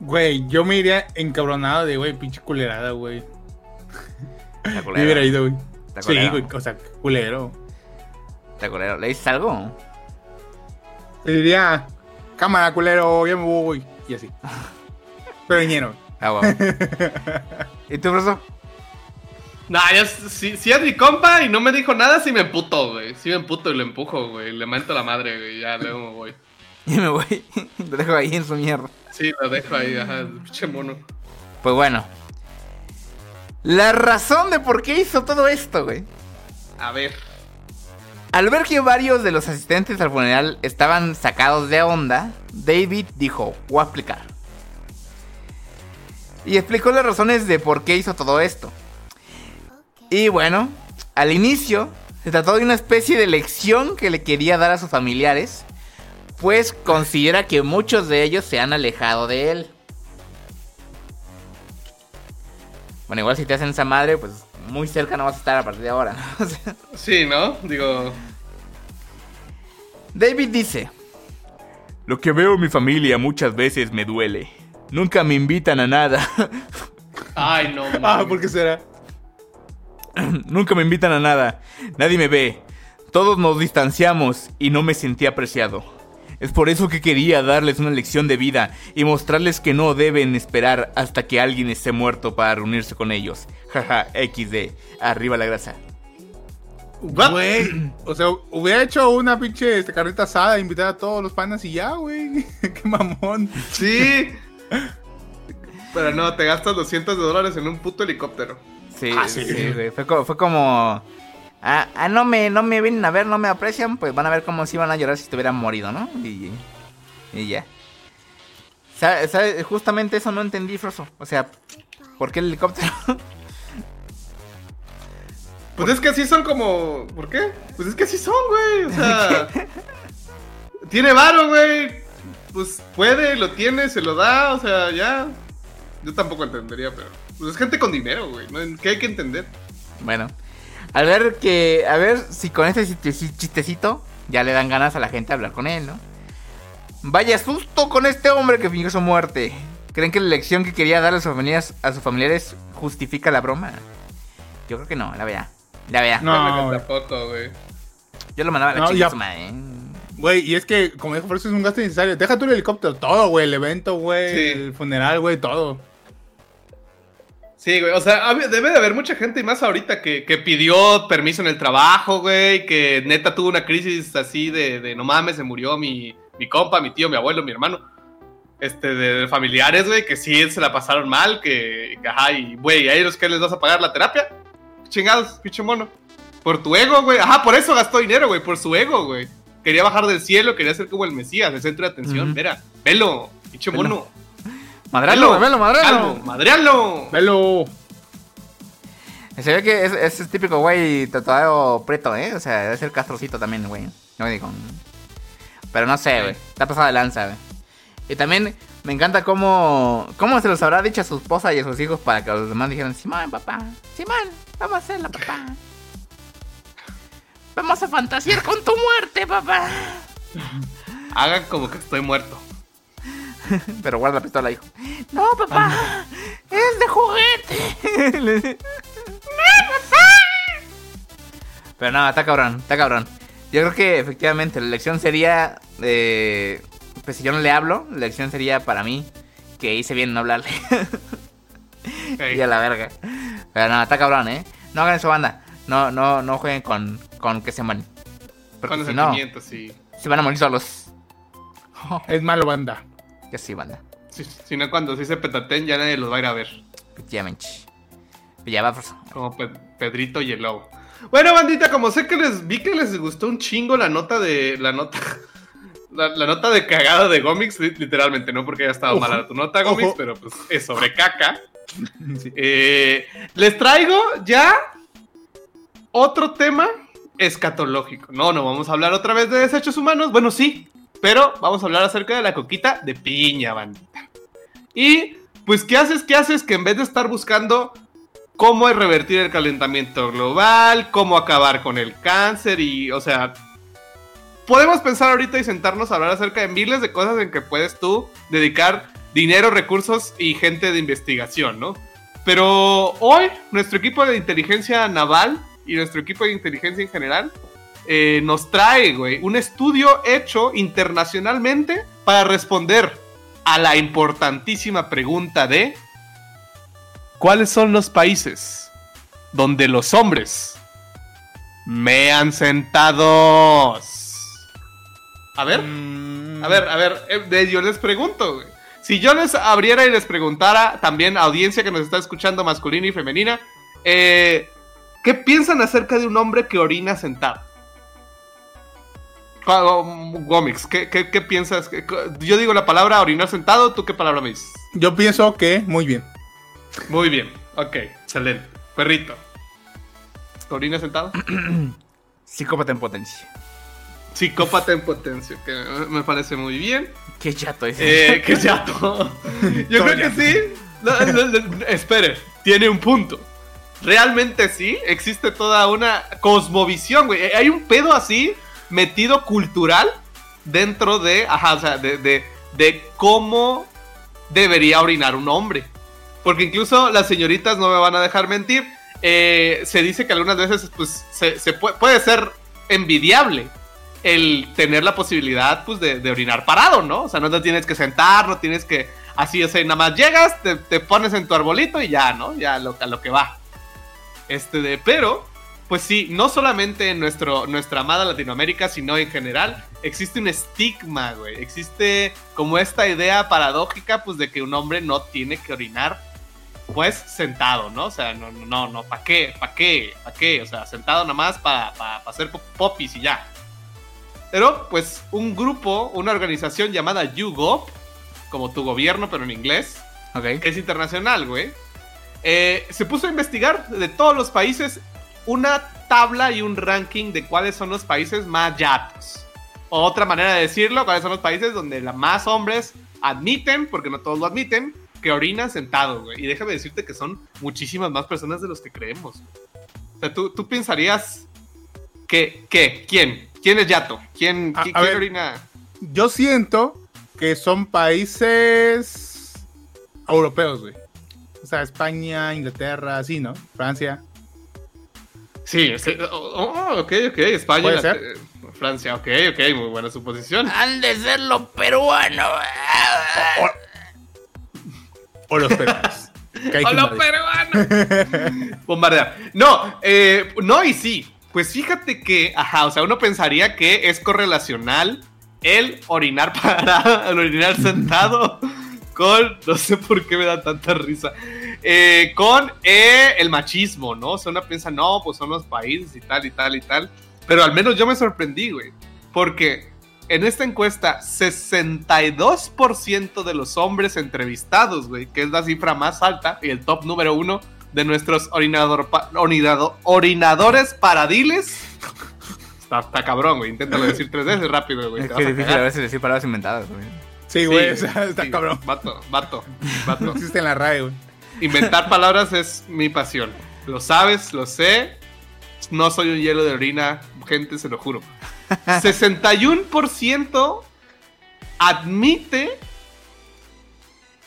Güey, yo me iría encabronado de, güey, pinche culerada, güey. Está Me hubiera ido, güey. Está Sí, culero. güey, o sea, culero. Está culero. ¿Le dices algo? Le diría, cámara, culero, ya me voy. Y así. Pero ñero. Ah, huevo. ¿Y tú, profesor? Nah, ya, si, si es mi compa y no me dijo nada, sí me emputo, güey. Sí me emputo y lo empujo, güey. Le mento la madre, güey. Ya, luego me voy. Y me voy. Lo dejo ahí en su mierda. Sí, lo dejo ahí, ajá. Pinche mono. Pues bueno. La razón de por qué hizo todo esto, güey. A ver. Al ver que varios de los asistentes al funeral estaban sacados de onda, David dijo, voy a explicar. Y explicó las razones de por qué hizo todo esto. Y bueno, al inicio se trató de una especie de lección que le quería dar a sus familiares, pues considera que muchos de ellos se han alejado de él. Bueno, igual si te hacen esa madre, pues muy cerca no vas a estar a partir de ahora. ¿no? O sea, Sí, ¿no? Digo. David dice, Lo que veo en mi familia muchas veces me duele. Nunca me invitan a nada. Ay, no, Ah, mames. ¿por qué será? Nunca me invitan a nada. Nadie me ve. Todos nos distanciamos y no me sentí apreciado. Es por eso que quería darles una lección de vida y mostrarles que no deben esperar hasta que alguien esté muerto para reunirse con ellos. Jaja, XD. Arriba la grasa. Güey, o sea, hubiera hecho una pinche este, carreta asada, invitar a todos los panas y ya, güey. Qué mamón. Sí. Pero no, te gastas 200 de dólares en un puto helicóptero. Sí, Ah, sí, sí. güey. Fue, fue como... Ah, ah, no me, no me vienen a ver, no me aprecian, pues van a ver cómo se iban a llorar si estuvieran morido, ¿no? Y, y ya. Sa- sa- Justamente eso no entendí, Froso. O sea, ¿por qué el helicóptero? Pues es que así son como. ¿Por qué? Pues es que así son, güey. O sea. tiene varo, güey. Pues puede, lo tiene, se lo da, o sea, ya. Yo tampoco entendería, pero. Pues es gente con dinero, güey. ¿no? ¿Qué hay que entender? bueno, a ver que... A ver si con este chiste- chistecito ya le dan ganas a la gente a hablar con él, ¿no? Vaya susto con este hombre que fingió su muerte. ¿Creen que la lección que quería dar a sus familiares, a sus familiares justifica la broma? Yo creo que no, la vea. La vea. No, tampoco, güey. Yo lo mandaba a la No, chica ya. su madre. ¿eh? Güey, y es que, como dijo Frost, es un gasto innecesario. Deja tú el helicóptero, todo, güey. El evento, güey. Sí. El funeral, güey, todo. Sí, güey. O sea, debe de haber mucha gente, y más ahorita, que, que pidió permiso en el trabajo, güey. Que neta tuvo una crisis así de, de no mames, se murió mi, mi compa, mi tío, mi abuelo, mi hermano. Este, de, de familiares, güey, que sí se la pasaron mal, que, que ajá, y güey, ¿a ellos qué les vas a pagar la terapia? Chingados, pinche mono. Por tu ego, güey. Ajá, por eso gastó dinero, güey, por su ego, güey. Quería bajar del cielo, quería ser como el Mesías, el centro de atención. Ujú. Mira, velo, pinche mono. Madralo, velo, Calvo, madralo. madrealo. Velo. Se ve que es, es el típico güey tatuado preto, ¿eh? O sea, debe ser castrocito también, güey. No digo. Pero no sé, güey. Está pasado de lanza, güey. Y también me encanta cómo, cómo se los habrá dicho a su esposa y a sus hijos para que los demás dijeran, Simón, papá, Simón, vamos a hacerla, papá. Vamos a fantasear con tu muerte, papá. Hagan como que estoy muerto. Pero guarda la pistola, hijo. No, papá, es de juguete. Pero no, está cabrón, está cabrón. Yo creo que efectivamente la elección sería. eh, pues si yo no le hablo, la elección sería para mí que hice bien no hablarle. Y a la verga. Pero no, está cabrón, ¿eh? No hagan eso, banda. No, no, no jueguen con, con que se mueren. Porque Con si no, sí. se van a morir solos. Es malo, banda. Que sí, banda. Sí, Si no, cuando se dice petaten, ya nadie los va a ir a ver. Efectivamente. Ya va, pues. Como Pe- Pedrito y el lobo. Bueno, bandita, como sé que les vi que les gustó un chingo la nota de. La nota. La, la nota de cagada de Gomix, li- literalmente, no porque haya estado Ojo. mala tu nota, Gomix, Ojo. pero pues es sobre caca. Sí. Eh, les traigo ya otro tema escatológico. No, no vamos a hablar otra vez de desechos humanos. Bueno, sí, pero vamos a hablar acerca de la coquita de piña, bandita. Y pues, ¿qué haces? ¿Qué haces? Que en vez de estar buscando cómo revertir el calentamiento global, cómo acabar con el cáncer y, o sea, podemos pensar ahorita y sentarnos a hablar acerca de miles de cosas en que puedes tú dedicar dinero, recursos y gente de investigación, ¿no? Pero hoy nuestro equipo de inteligencia naval y nuestro equipo de inteligencia en general eh, nos trae, güey, un estudio hecho internacionalmente para responder a la importantísima pregunta de ¿cuáles son los países donde los hombres mean sentados? A ver. A ver, a ver, eh, yo les pregunto, güey. Si yo les abriera y les preguntara también a audiencia que nos está escuchando masculina y femenina, eh, ¿qué piensan acerca de un hombre que orina sentado? Gómez, ¿qué, qué, qué piensas? ¿Qué- Yo digo la palabra orinar sentado, ¿tú qué palabra me dices? Yo pienso que muy bien. Muy bien, ok, excelente. Perrito. ¿Orina sentado? Psicópata en potencia. Psicópata en potencia, que me- parece muy bien. Qué chato ese. Eh, ya todo. Yo creo que sí. No, no, no, espere, tiene un punto. Realmente sí, existe toda una cosmovisión, güey. Hay un pedo así metido cultural dentro de, ajá, de, de, de cómo debería orinar un hombre. Porque incluso las señoritas no me van a dejar mentir. eh, se dice que algunas veces pues, se, se puede, puede ser envidiable el tener la posibilidad pues de, de orinar parado, ¿no? O sea, no te tienes que sentar, no tienes que así, o sea, nada más llegas, te, te pones en tu arbolito y ya, ¿no? Ya lo, a lo que va. Este de, pero, pues sí, no solamente en nuestro, nuestra amada Latinoamérica, sino en general, existe un estigma, güey. Existe como esta idea paradójica, pues, de que un hombre no tiene que orinar, pues, sentado, ¿no? O sea, no, no, no, ¿para qué? ¿Para qué? ¿Para qué? O sea, sentado nada más para pa, pa hacer pop- popis y ya. Pero, pues, un grupo, una organización llamada YouGov, como tu gobierno, pero en inglés, Ok. que es internacional, güey. eh, se puso a investigar de todos los países una tabla y un ranking de cuáles son los países más yatos. Otra manera de decirlo, cuáles son los países donde la más hombres admiten, porque no todos lo admiten, que orinan sentados, güey. Y déjame decirte que son muchísimas más personas de los que creemos. O sea, tú, tú pensarías que, ¿qué? ¿Quién? ¿Quién es yato? ¿Quién, A- qui- a quién ver. orina? Yo siento que son países europeos, güey. O sea, España, Inglaterra, así, ¿no? Francia. Sí, sí, oh, oh, ok, ok, España, ¿Puede la- ser? Francia, ok, ok, muy buena suposición. Han de ser los peruanos. O los peruanos. Que hay ¡A que los peruanos! Bombardear. No, eh, no y sí. Pues fíjate que, ajá, o sea, uno pensaría que es correlacional el orinar parado, el orinar sentado con, no sé por qué me da tanta risa, eh, con eh, el machismo, ¿no? O sea, uno piensa, no, pues son los países y tal y tal y tal. Pero al menos yo me sorprendí, güey. Porque en esta encuesta, 62% de los hombres entrevistados, güey, que es la cifra más alta y el top número uno de nuestros orinador, pa- orinado- orinadores paradiles. Está, está cabrón, güey. Inténtalo decir tres veces rápido, güey. Es que a difícil cagar. a veces decir palabras inventadas, güey. Sí, güey. Sí, o sea, está sí, cabrón. Vato, vato, No vato. existe en la RAE, güey. Inventar palabras es mi pasión. Lo sabes, lo sé. No soy un hielo de orina, gente, se lo juro. 61% admite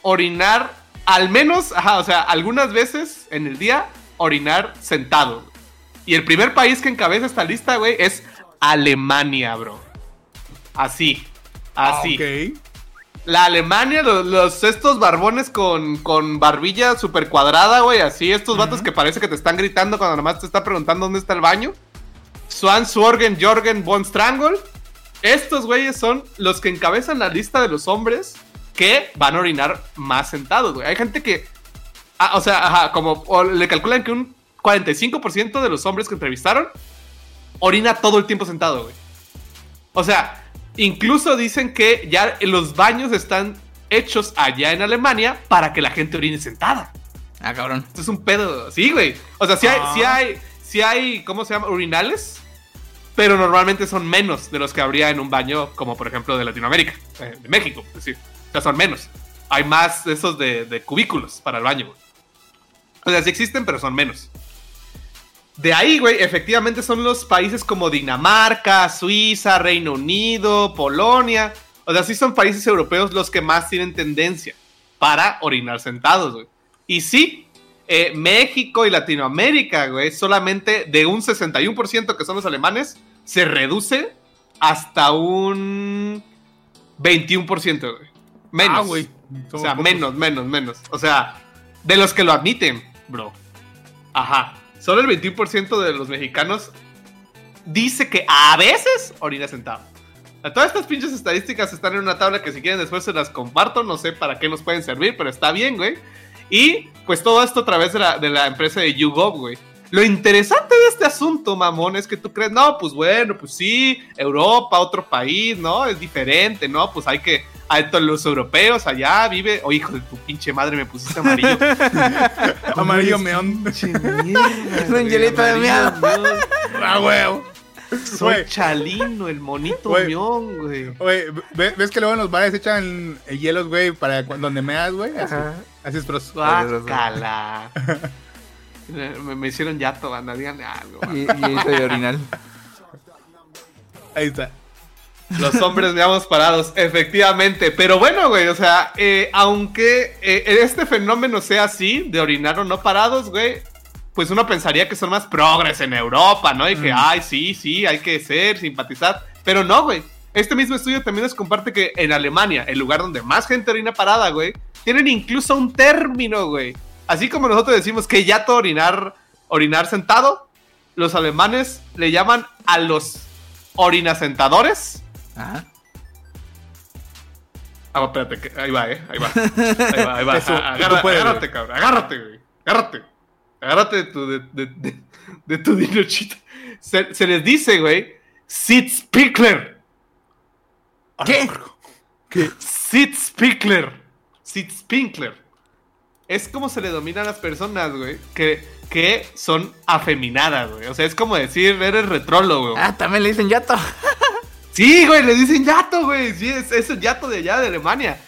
orinar al menos, ajá, o sea, algunas veces en el día orinar sentado. Y el primer país que encabeza esta lista, güey, es Alemania, bro. Así. Así. Ah. La Alemania, los, los- estos barbones con, con barbilla super cuadrada, güey, así, estos vatos que parece que te están gritando cuando nomás te está preguntando dónde está el baño. Swan, Sworgen, Jorgen, Von Strangle. Estos güeyes son los que encabezan la lista de los hombres que van a orinar más sentados, güey. Hay gente que, ah, o sea, ajá, como o le calculan que un 45% de los hombres que entrevistaron orina todo el tiempo sentado, güey. O sea, incluso dicen que ya los baños están hechos allá en Alemania para que la gente orine sentada. Ah, cabrón. Esto es un pedo. Sí, güey. O sea, sí hay, Ah. sí hay, sí hay, ¿cómo se llama? Urinales. Pero normalmente son menos de los que habría en un baño, como por ejemplo de Latinoamérica, eh, de México. Es decir, o sea, son menos. Hay más de esos de, de cubículos para el baño, güey. O sea, sí existen, pero son menos. De ahí, güey, efectivamente son los países como Dinamarca, Suiza, Reino Unido, Polonia. O sea, sí son países europeos los que más tienen tendencia para orinar sentados, güey. Y sí, eh, México y Latinoamérica, güey, solamente de un 61% que son los alemanes, se reduce hasta un 21%, güey. Menos. Ah, güey. O sea, pocos. menos, menos, menos. O sea, de los que lo admiten, bro. Ajá. Solo el 21% de los mexicanos dice que a veces orina sentado. Sea, Todas estas pinches estadísticas están en una tabla que si quieren después se las comparto. No sé para qué nos pueden servir, pero está bien, güey. Y pues todo esto a través de la, de la empresa de YouGov, güey. Lo interesante de este asunto, mamón, es que tú crees, no, pues bueno, pues sí, Europa, otro país, ¿no? Es diferente, ¿no? Pues hay que, hay todos los europeos allá vive, oh hijo de tu pinche madre, me pusiste amarillo. Amarillo meón. Pinche mierda, Es un hielito de meón. Ah, güey. Soy. Chalino, el monito Güey. mión, güey. Oye, ¿ves, ves que luego en los bares echan hielos, güey, para donde meas, güey? Así, Ajá. así es. Guácala. Me, me hicieron yato, banda, díganle algo. Y, y hielito de orinal. Ahí está. Los hombres veamos parados, efectivamente. Pero bueno, güey, o sea, eh, aunque eh, este fenómeno sea así, de orinar o no parados, güey, pues uno pensaría que son más progres en Europa, ¿no? Y que, ay, sí, sí, hay que ser, simpatizar. Pero no, güey. Este mismo estudio también nos comparte que en Alemania, el lugar donde más gente orina parada, güey, tienen incluso un término, güey. Así como nosotros decimos que ya todo orinar, orinar sentado, los alemanes le llaman a los orinasentadores. Ajá. Ah, espérate, que- ahí va, eh. Ahí va. Ahí va, ahí va. Eso, tú agarra- puedes, agárrate, cabrón. Agárrate, güey. Agárrate. Agárrate de tu, de, de, de, de tu dinochito. Se, se les dice, güey, Sitzpickler. ¿Qué? Sitzpickler. Sitzpinkler. Es como se le domina a las personas, güey, que, que son afeminadas, güey. O sea, es como decir, eres retrólogo. Ah, también le dicen yato. Sí, güey, le dicen yato, güey. Sí, es, es el yato de allá de Alemania.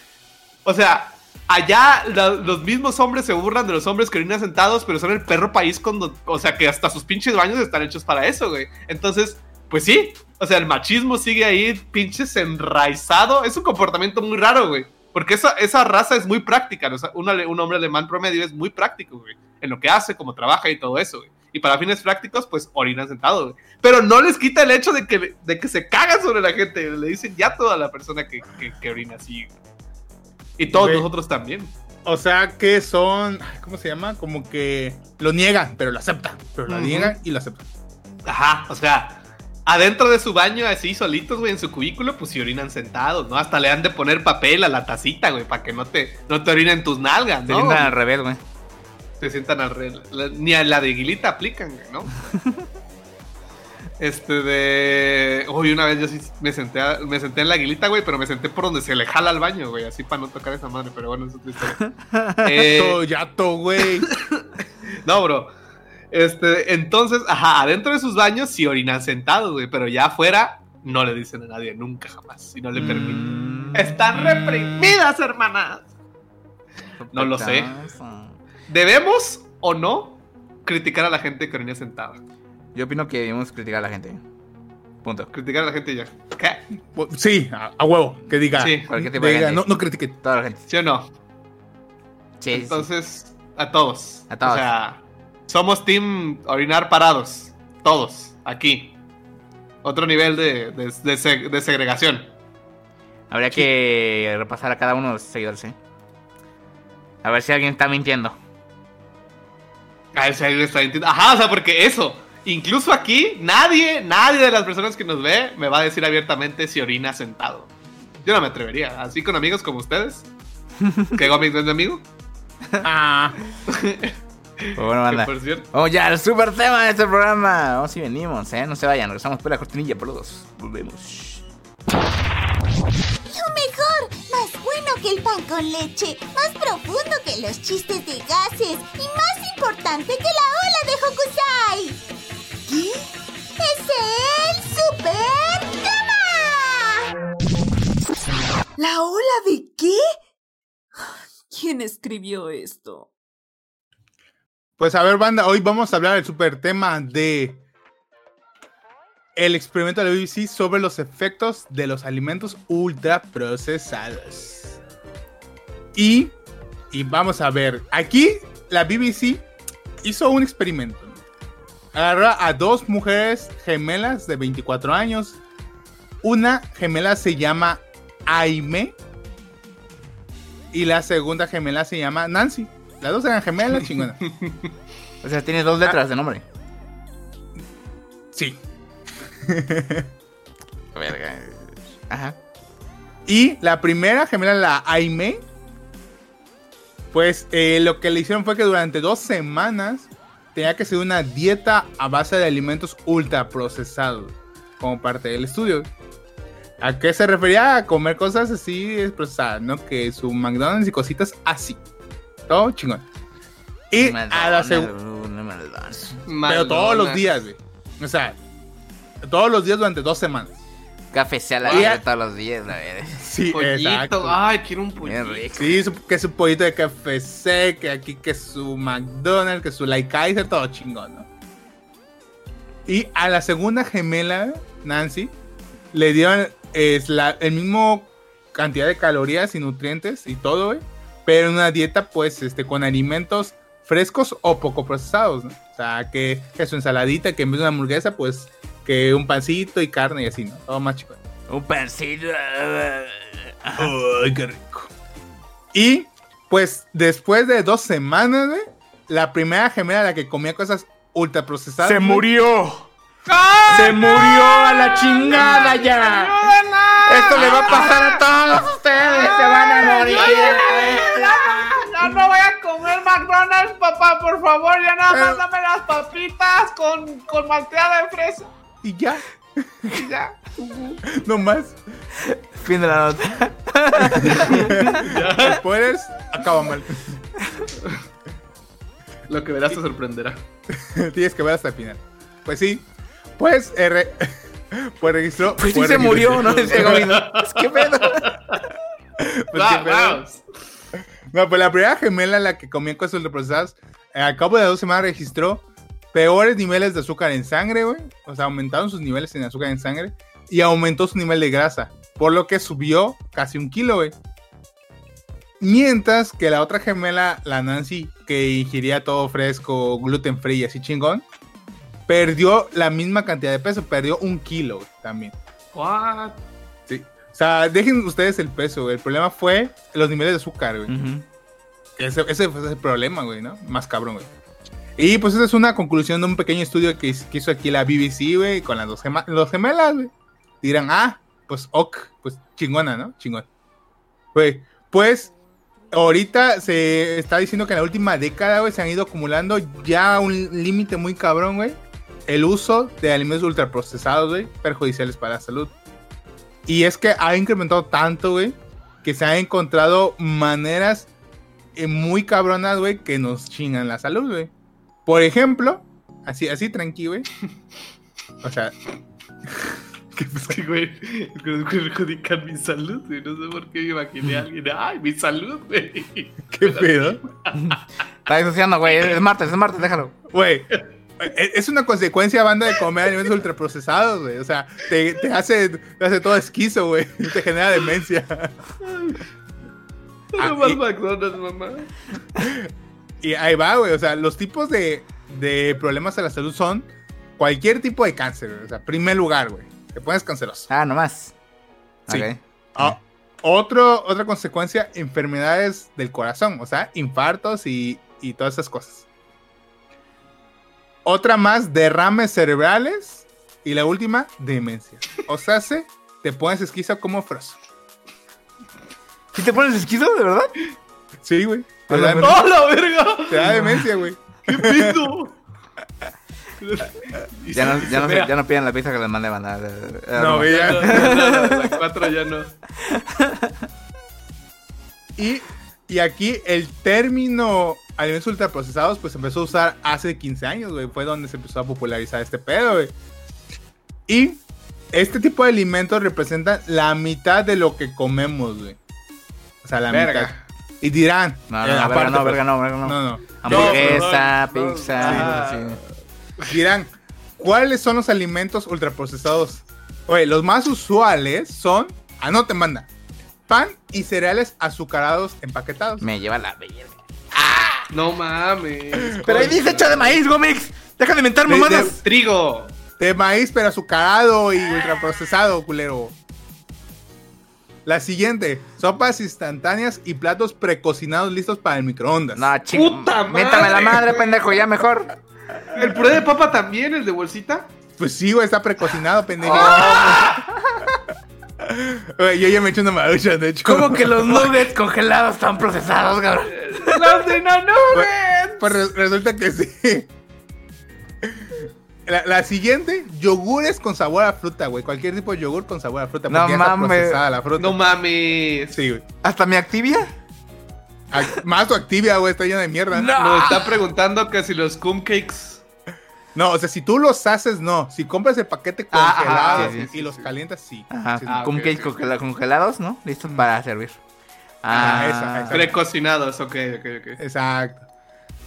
O sea, allá los mismos hombres se burlan de los hombres que orinan sentados, pero son el perro país cuando. O sea, que hasta sus pinches baños están hechos para eso, güey. Entonces, pues sí. O sea, el machismo sigue ahí, pinches enraizado. Es un comportamiento muy raro, güey. Porque esa, esa raza es muy práctica. O sea, un, un hombre alemán promedio es muy práctico, güey. En lo que hace, cómo trabaja y todo eso, güey. Y para fines prácticos, pues orinan sentado, güey. Pero no les quita el hecho de que, de que se cagan sobre la gente. Le dicen ya toda la persona que, que, que orina así. güey. Y todos Güey. nosotros también. O sea que son, ¿cómo se llama? Como que lo niegan, pero lo aceptan. Pero lo niegan y lo aceptan. Ajá, o sea, adentro de su baño, así solitos, güey, en su cubículo, pues si orinan sentados, ¿no? Hasta le han de poner papel a la tacita, güey, para que no te, no te orinen tus nalgas, Se ¿no? sientan al revés, güey. Se sientan al re- la- Ni a la de Guilita aplican, güey, ¿no? Este de. Uy, una vez yo sí me senté, a- me senté en la guilita, güey, pero me senté por donde se le jala al baño, güey, así para no tocar esa madre, pero bueno, es otra historia. Eh, Todo yato, güey. no, bro. Este, entonces, ajá, adentro de sus baños sí orinan sentados, güey, pero ya afuera no le dicen a nadie, nunca jamás, y no le permiten. Mm. Están reprimidas, hermanas. No lo sé. ¿Debemos o no criticar a la gente que orina sentada? Yo opino que debemos criticar a la gente. Punto. Criticar a la gente y ya. ¿Qué? Sí, a, a huevo, que diga. Sí, cualquier tipo de diga, gente. no, no critique. Toda la gente. ¿Sí o no? Sí, sí, sí. Entonces, a todos. A todos. O sea, somos team orinar parados. Todos. Aquí. Otro nivel de, de- de seg- de segregación. Habría que repasar a cada uno de los seguidores, ¿eh? A ver si alguien está mintiendo. A ver si alguien está. Ajá, o sea, porque eso. Incluso aquí, nadie, nadie de las personas que nos ve me va a decir abiertamente si orina sentado. Yo no me atrevería. Así con amigos como ustedes. Que Gómez no es mi amigo. Ah, bueno, banda. por. Vamos ya al super tema de este programa. Vamos y venimos, ¿eh? No se vayan, regresamos por la cortinilla, boludos. Volvemos. Que el pan con leche, más profundo que los chistes de gases y más importante que la ola de Hokusai. ¿Qué? ¡Es el Super Gama! ¿La ola de qué? ¿Quién escribió esto? pues a ver, banda, hoy vamos a hablar del super tema de el experimento de la BBC sobre los efectos de los alimentos ultraprocesados. Y, y vamos a ver, aquí la BBC hizo un experimento. Agarró a dos mujeres gemelas de 24 años. Una gemela se llama Aime y la segunda gemela se llama Nancy. Las dos eran gemelas, chingona. O sea, tiene dos letras de nombre. Sí. Verga. Ajá. Y la primera gemela, la Aime, pues eh, lo que le hicieron fue que durante dos semanas tenía que hacer una dieta a base de alimentos ultraprocesados como parte del estudio. ¿A qué se refería? A comer cosas así procesadas, ¿no? Que su McDonald's y cositas así. Todo chingón. Y a la segunda... Pero todos los días, güey. O sea, todos los días durante dos semanas. Café sea la Y vida todos los días, la verdad. Sí, Pollito. exacto. Ay, quiero un pollito. rico. Sí, su- que su pollito de KFC, que aquí que su McDonald's, que su Like Kaiser, todo chingón, ¿no? Y a la segunda gemela, Nancy, le dieron es la, el mismo cantidad de calorías y nutrientes y todo, güey, pero en una dieta, pues, este, con alimentos frescos o poco procesados, ¿no? O sea, que, que su ensaladita, que en vez de una hamburguesa, pues, que un pancito y carne y así, ¿no? Todo más chico. Un pancito. Ay, qué rico. Y pues después de dos semanas, güey, la primera gemela la que comía cosas ultraprocesadas. güey, murió. Se murió a la chingada ya. Esto le va a pasar a todos ustedes. Se van a morir. Ya no voy a comer McDonald's, papá, por favor, ya nada más dame las papitas con, con malteada de fresa. Y ya, Y ya. no más. Fin de la nota. Spoilers, acaba mal. Lo que verás te sorprenderá. Tienes que ver hasta el final. Pues sí, pues, re- pues registró. Pues sí pues se murió, ¿no? Es que pedo. Pues Va, qué pedo. vamos. No, pues la primera gemela, la que comía cosas ultraprocesadas, eh, al cabo de dos semanas registró peores niveles de azúcar en sangre, güey. O sea, aumentaron sus niveles en azúcar en sangre y aumentó su nivel de grasa, por lo que subió casi un kilo, güey. Mientras que la otra gemela, la Nancy, que ingería todo fresco, gluten free y así chingón, perdió la misma cantidad de peso, perdió un kilo güey, también. What? Sí. O sea, dejen ustedes el peso, güey. El problema fue los niveles de azúcar, güey. Ese, ese fue el problema, güey, ¿no? Más cabrón, güey. Y pues esa es una conclusión de un pequeño estudio que, hizo- aquí la BBC, güey, con las dos gema- los gemelas, güey. Dirán, ah, pues ok, pues chingona, ¿no? Chingón. Güey, pues ahorita se está diciendo que en la última década, güey, se han ido acumulando ya un límite muy cabrón, güey. El uso de alimentos ultraprocesados, güey, perjudiciales para la salud. Y es que ha incrementado tanto, güey, que se han encontrado maneras eh, muy cabronas, güey, que nos chingan la salud, güey. Por ejemplo, así, así tranqui, güey. O sea, Que pues que, güey, es que perjudican mi salud, güey. No sé por qué me imaginé a alguien. ¡Ay, mi salud, güey! qué pedo. Está disociando, güey. Es martes, es martes, déjalo. Güey, e- es una consecuencia, banda, de comer alimentos ultraprocesados, güey. O sea, te, te hace, te hace todo esquizo, güey. Te genera demencia. No Ah, más McDonald's, mamá. Y ahí va, güey. O sea, los tipos de, de problemas a la salud son cualquier tipo de cáncer, güey. O sea, primer lugar, güey. Te pones canceroso. Ah, nomás. Sí. Ok. Ah, otro, otra consecuencia, enfermedades del corazón, o sea, infartos y, y todas esas cosas. Otra más, derrames cerebrales. Y la última, demencia. O sea, se, te pones esquizo como froso. ¿Sí te pones esquizo, de verdad? Sí, güey. Te, da- ¡Oh, la verga! te da demencia, güey. ¿Qué pido? Ya no, ya, no, ya no piden la pizza que les mande mandar. No, güey, ya. La 4 ya no. Y, y aquí el término alimentos ultraprocesados, pues empezó a usar hace 15 años, güey. Fue donde se empezó a popularizar este pedo, güey. Y este tipo de alimentos representan la mitad de lo que comemos, güey. O sea, la Verga. mitad. Y dirán. No, no, eh, no, aparte, verga no, verga no, verga no. no, no. Hamburguesa, No, no, no. pizza. Ah. sí. Dirán, ¿cuáles son los alimentos ultraprocesados? Oye, los más usuales son, anoten banda, pan y cereales azucarados empaquetados. Me lleva la verga. No mames. Pero ahí dice hecho de maíz, Gomix. Deja de inventar De- de- mamadas. Trigo. De maíz, pero azucarado y ultraprocesado, culero. La siguiente, sopas instantáneas y platos precocinados listos para el microondas. No, chingo. ¡Puta madre! Métame la madre, pendejo, ya mejor. ¿El puré de papa también, el de bolsita? Pues sí, güey, está precocinado, pendejo. Güey, yo ya me eché una marucha, de hecho. ¿Cómo que los nuggets congelados están procesados, cabrón? ¡Los de Pues, pues re- resulta que sí. La, la siguiente, yogures con sabor a fruta, güey. Cualquier tipo de yogur con sabor a fruta. No porque ya está mames. procesada la fruta. No mames. Sí, güey. ¿Hasta mi activia? Ac- Más tu activia, güey, está llena de mierda. No. Nos está preguntando que si los cupcakes. No, o sea, si tú los haces, no. Si compras el paquete Ah, congelado ajá, sí, sí, y los sí. calientas, sí. Ajá, Sí, Ah, con ok, cakes ok. congela- congelados, ¿no? Listos para servir. Ah, Ah, esa, esa. Precocinados, ok, ok, ok. Exacto.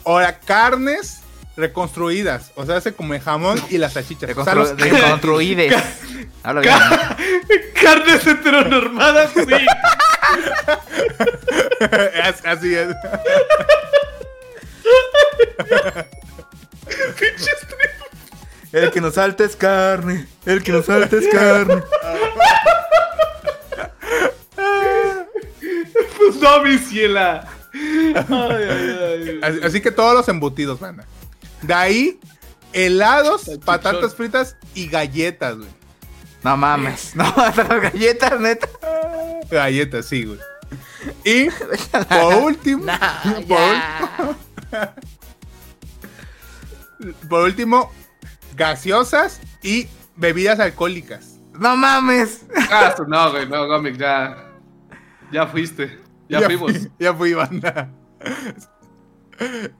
Ahora, carnes reconstruidas. O sea, hace como el jamón y las salchichas. O sea, Reconstru- los- reconstruides. Habla bien. Carnes heteronormadas, sí. As- Así es. El que nos salta es carne. El que nos salta es carne. Pues no, mi ciela. Ay, ay, ay. Así, así que todos los embutidos, banda. De ahí, helados, patatas fritas y galletas, güey. No mames. No, hasta las galletas, neta. Galletas, sí, güey. Y por último, por, ul- por último, gaseosas y bebidas alcohólicas. No mames. Ah, no, güey, no, Gomic, ya. Ya fuiste. Ya, fuimos. fui- ya fui, banda.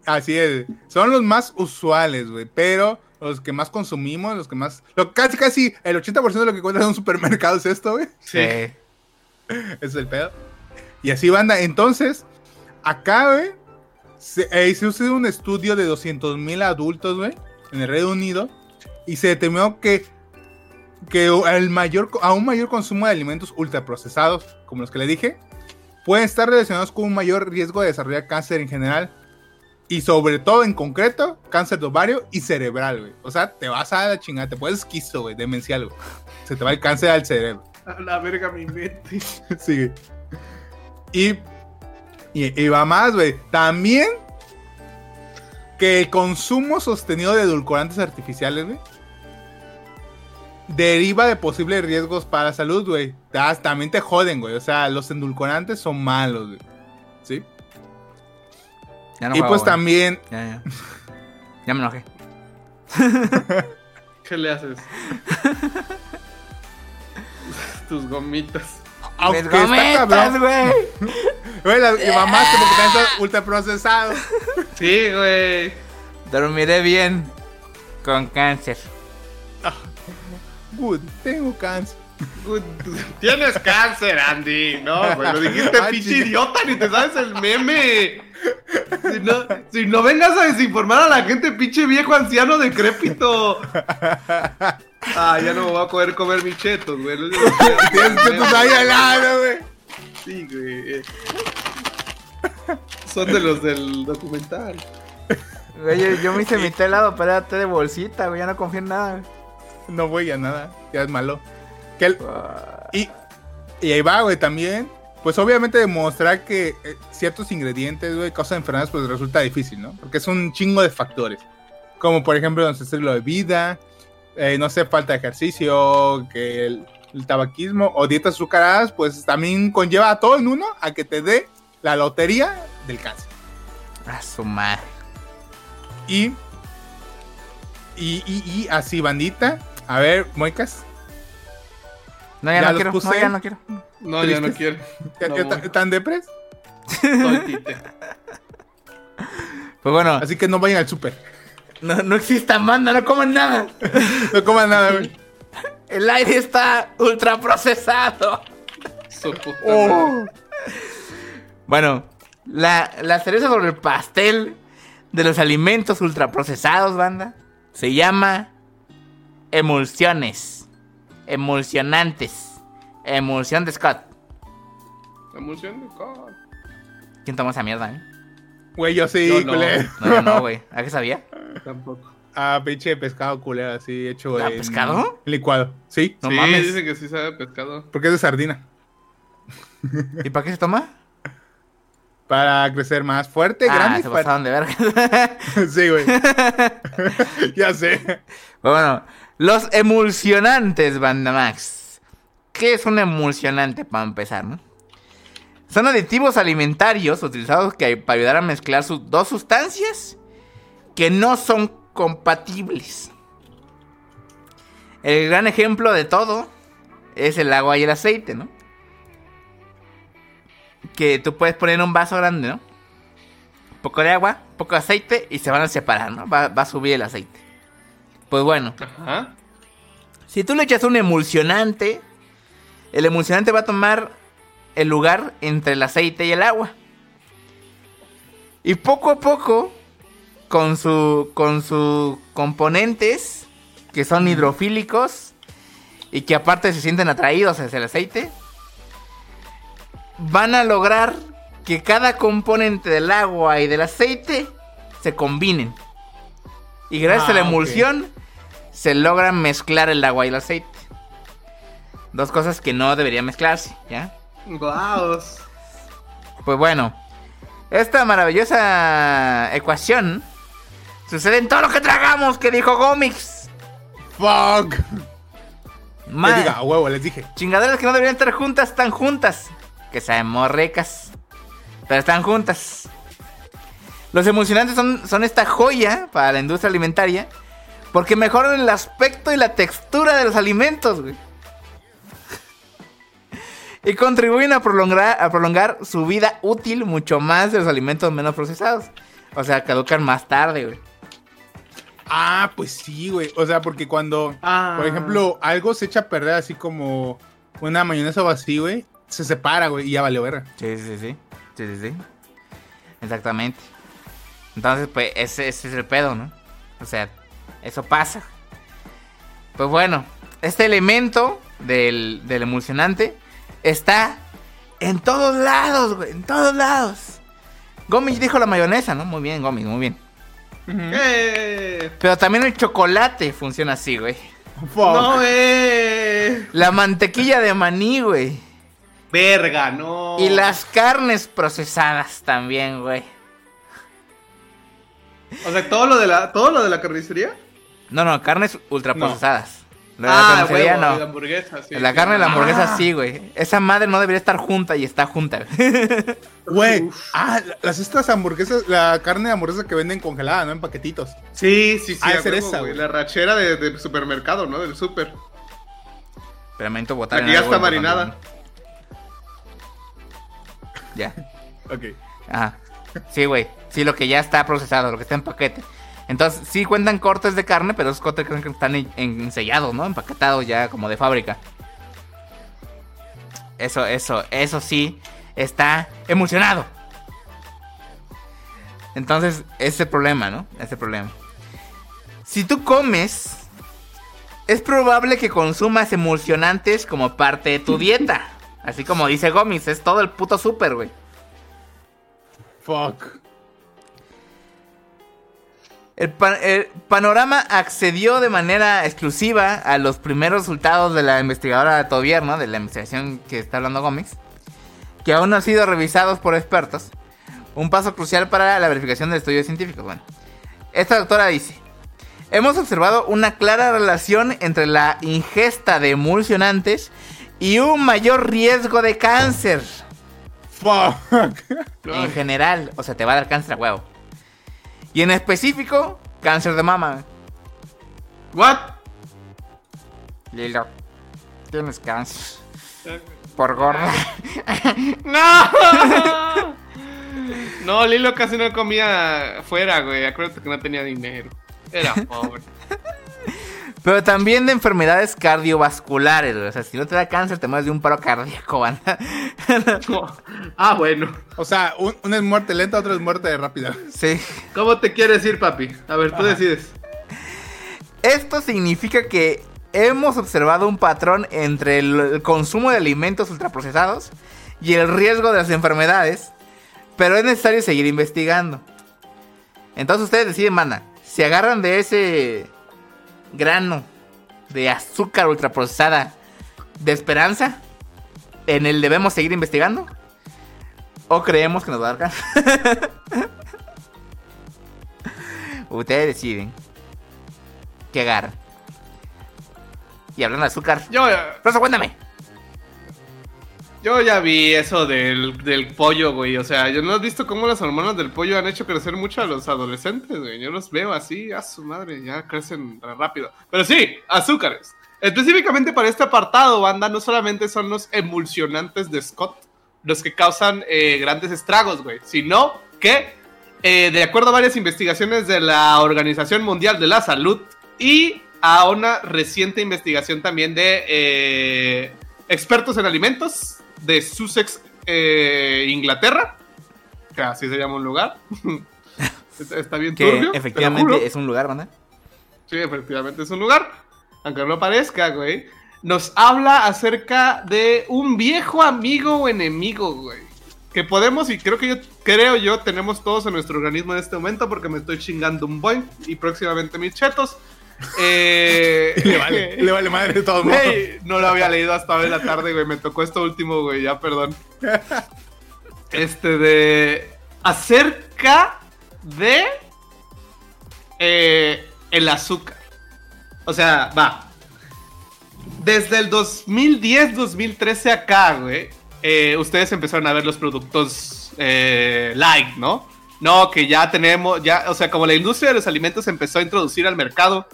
Así es. Son los más usuales, güey. Pero los que más consumimos, los que más. Lo, casi, casi el 80% de lo que encuentras en un supermercado es esto, güey. Sí. Sí. Ese es el pedo. Y así, banda. Entonces, acá, güey, se, eh, se hizo un estudio de 200 mil adultos, güey, en el Reino Unido. Y se determinó que, que el mayor, a un mayor consumo de alimentos ultraprocesados, como los que le dije, pueden estar relacionados con un mayor riesgo de desarrollar cáncer en general. Y sobre todo, en concreto, cáncer de ovario y cerebral, güey. O sea, te vas a la chingada, te puedes esquizo, güey, demencial, güey. Se te va el cáncer al cerebro. A la verga mi mente. Sí. Y, y, y va más, güey. También que el consumo sostenido de edulcorantes artificiales, güey, deriva de posibles riesgos para la salud, güey. Ta- También te joden, güey. O sea, los endulcorantes son malos, güey. ¿Sí? Ya no y juego, pues güey. también, Ya, ya. Ya me enojé. ¿Qué le haces? Tus gomitas. aunque Mis está gomitas, cabrón, güey. güey, la- y mamaste porque también está ultraprocesado. Sí, güey. Dormiré bien. Con cáncer. Good, tengo cáncer. Good. Tienes cáncer, Andy. No, güey, lo dijiste pinche idiota, ni te sabes el meme. Si no, si no vengas a desinformar a la gente, pinche viejo anciano decrépito. Ah, ya no me voy a poder comer mis chetos, güey. Tienes chetos ahí al lado, güey. Sí, güey. Son de los del documental. Güey, yo, yo me hice mi té helado, pero era té de bolsita, güey. Ya no confío en nada. güey. No voy a nada, ya es malo. Que el- Ah, y, y ahí va, güey, también. Pues obviamente demostrar que eh, ciertos ingredientes, güey, causan enfermedades, pues resulta difícil, ¿no? Porque es un chingo de factores. Como por ejemplo, nuestro estilo de vida, eh, no sé, falta de ejercicio, que el, el tabaquismo o dietas azucaradas, pues también conlleva a todo en uno a que te dé la lotería del cáncer. A su madre. Y, y, y, y así, bandita. A ver, Moicas, No, ya, Ya no quiero. puse. No, ya no quiero. No, ya no ¿Tristes? quiero. ¿ya- No ya voy. ta- ¿están depres? Pues bueno, Así que no vayan al súper. no, no exista manda, no coman nada. No coman nada, güey. El aire está ultra procesado. Su puta Oh. madre. Bueno, la, la cereza sobre el pastel de los alimentos ultraprocesados, banda, se llama emulsiones, emulsionantes, emulsión de Scott. Emulsión de cod. ¿Quién tomó esa mierda, eh? Güey, yo sí, Yo no. culero. No, yo no, güey. ¿A qué sabía? Tampoco. Ah, pinche pescado culero, así hecho ¿Ah, en pescado? licuado. Sí, No sí, mames. dicen que sí sabe pescado. porque es de sardina. ¿Y para qué se toma? Para crecer más fuerte, ah, grande se fuerte. pasaron de verga. sí, güey. ya sé. Bueno, los emulsionantes, Banda Max. ¿Qué es un emulsionante para empezar, no? Son aditivos alimentarios utilizados que, para ayudar a mezclar sus dos sustancias que no son compatibles. El gran ejemplo de todo es el agua y el aceite, ¿no? Que tú puedes poner un vaso grande, ¿no? Un poco de agua, un poco de aceite y se van a separar, ¿no? Va, va a subir el aceite. Pues bueno, Ajá. si tú le echas un emulsionante, el emulsionante va a tomar el lugar entre el aceite y el agua. Y poco a poco, con su con sus componentes que son hidrofílicos y que aparte se sienten atraídos hacia el aceite, van a lograr que cada componente del agua y del aceite se combinen. Y gracias Ah, a la ok. emulsión se logra mezclar el agua y el aceite. Dos cosas que no deberían mezclarse, ¿ya? Guau. Pues bueno, esta maravillosa ecuación sucede en todo lo que tragamos, que dijo Gomix. Fuck. Ma- Les diga, a huevo, les dije. Chingaderas que no deberían estar juntas, están juntas. Que sabemos ricas. Pero están juntas. Los emulsionantes son, son esta joya para la industria alimentaria. Porque mejoran el aspecto y la textura de los alimentos, güey. Y contribuyen a prolongar, a prolongar su vida útil mucho más de los alimentos menos procesados. O sea, caducan más tarde, güey. Ah, pues sí, güey. O sea, porque cuando, Ah. por ejemplo, algo se echa a perder así como una mayonesa o así, güey, se separa, güey, y ya vale verga. Sí, sí, sí. Sí, sí, sí. Exactamente. Entonces, pues, ese, ese es el pedo, ¿no? O sea, eso pasa. Pues bueno, este elemento del, del emulsionante está en todos lados, güey. En todos lados. Gómez dijo la mayonesa, ¿no? Muy bien, Gómez, muy bien. Eh, Pero también el chocolate funciona así, güey. Fuck. no, eh. La mantequilla de maní, güey. Verga, no. Y las carnes procesadas también, güey. O sea, todo lo de la, todo lo de la carnicería. No, no, carnes ultraprocesadas. La de ah, la carnicería huevo, no. la hamburguesa, sí. la carne de la hamburguesa Ah. sí, güey. Esa madre no debería estar junta y está junta. güey. Ah, las estas hamburguesas, la carne de hamburguesa que venden congelada, ¿no? En paquetitos. Sí, sí, sí. Ha de a ser huevo, esa, güey. La rachera de, de supermercado, ¿no? Del super. Pero me botar en que ya está marinada. ¿no? Ya. Ok. Ajá. Sí, güey. Sí, lo que ya está procesado, lo que está en paquete. Entonces, sí cuentan cortes de carne, pero esos cortes de carne están en- en- sellados, ¿no? Empaquetados ya como de fábrica. Eso, eso, eso sí está emulsionado. Entonces, ese problema, ¿no? Ese problema. Si tú comes, es probable que consumas emulsionantes como parte de tu dieta. Así como dice Gomis, es todo el puto súper, güey. Fuck. El, pa- el panorama accedió de manera exclusiva a los primeros resultados de la investigadora Tobier, ¿no? De la investigación que está hablando Gómez. Que aún no han sido revisados por expertos. Un paso crucial para la verificación del estudio científico. Bueno, esta doctora dice: Hemos observado una clara relación entre la ingesta de emulsionantes y un mayor riesgo de cáncer. Fuck. En general, o sea, te va a dar cáncer a huevo. Y en específico, cáncer de mama. ¿What? Lilo, tienes cáncer. Por gorda. ¡No! No, Lilo casi no comía fuera, güey. Acuérdate que no tenía dinero. Era pobre. Pero también de enfermedades cardiovasculares. güey. O sea, si no te da cáncer, te mueres de un paro cardíaco, banda. ah, bueno. O sea, un- una es muerte lenta, otra es muerte rápida. Sí. ¿Cómo te quieres ir, papi? A ver, tú decides. Esto significa que hemos observado un patrón entre el, el consumo de alimentos ultraprocesados y el riesgo de las enfermedades, pero es necesario seguir investigando. Entonces ustedes deciden, manda, si agarran de ese grano de azúcar ultraprocesada de esperanza, en el debemos seguir investigando, o creemos que nos va a dar ustedes deciden. ¿Qué agarran? Y hablando de azúcar. Yo, Rosa, cuéntame. Yo ya vi eso del, del pollo, güey. O sea, yo no he visto cómo las hormonas del pollo han hecho crecer mucho a los adolescentes, güey. Yo los veo así, a su madre, ya crecen re rápido. Pero sí, azúcares. Específicamente para este apartado, banda, no solamente son los emulsionantes de Scott los que causan eh, grandes estragos, güey, sino que, eh, de acuerdo a varias investigaciones de la Organización Mundial de la Salud y a una reciente investigación también de eh, expertos en alimentos de Sussex, eh, Inglaterra, que así se llama un lugar. Está- bien Que turbio, efectivamente es un lugar, ¿verdad? Sí, efectivamente es un lugar. Aunque no parezca, güey. Nos habla acerca de un viejo amigo o enemigo, güey. Que podemos, y creo que yo, creo yo, tenemos todos en nuestro organismo en este momento, porque me estoy chingando un boing y próximamente mis chetos. Eh, Le vale, le vale madre de todos modos. No lo había leído hasta hoy en la tarde, güey. Me tocó esto último, güey. Ya, perdón. Este de. Acerca de. eh, el azúcar. O sea, va. Desde el 2010-2013 acá, güey. eh, ustedes empezaron a ver los productos eh, light, ¿no? No, que ya tenemos, ya, o sea, como la industria de los alimentos empezó a introducir al mercado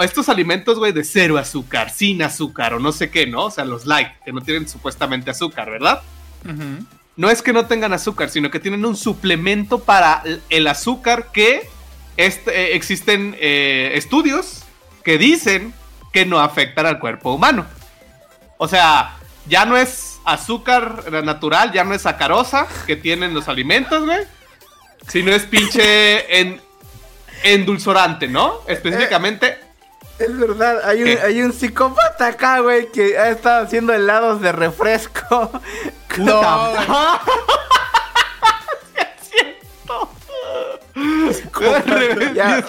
estos alimentos, güey, de cero azúcar, sin azúcar o no sé qué, ¿no? O sea, los light, que no tienen supuestamente azúcar, ¿verdad? No es que no tengan azúcar, sino que tienen un suplemento para el- azúcar que este, eh, existen eh, estudios que dicen que no afectan al cuerpo humano. O sea, ya no es azúcar natural, ya no es sacarosa que tienen los alimentos, güey. Sino es pinche en, endulzorante, ¿no? Específicamente Es verdad, hay un, hay un psicópata acá, güey, que ha estado haciendo helados de refresco. No, ya,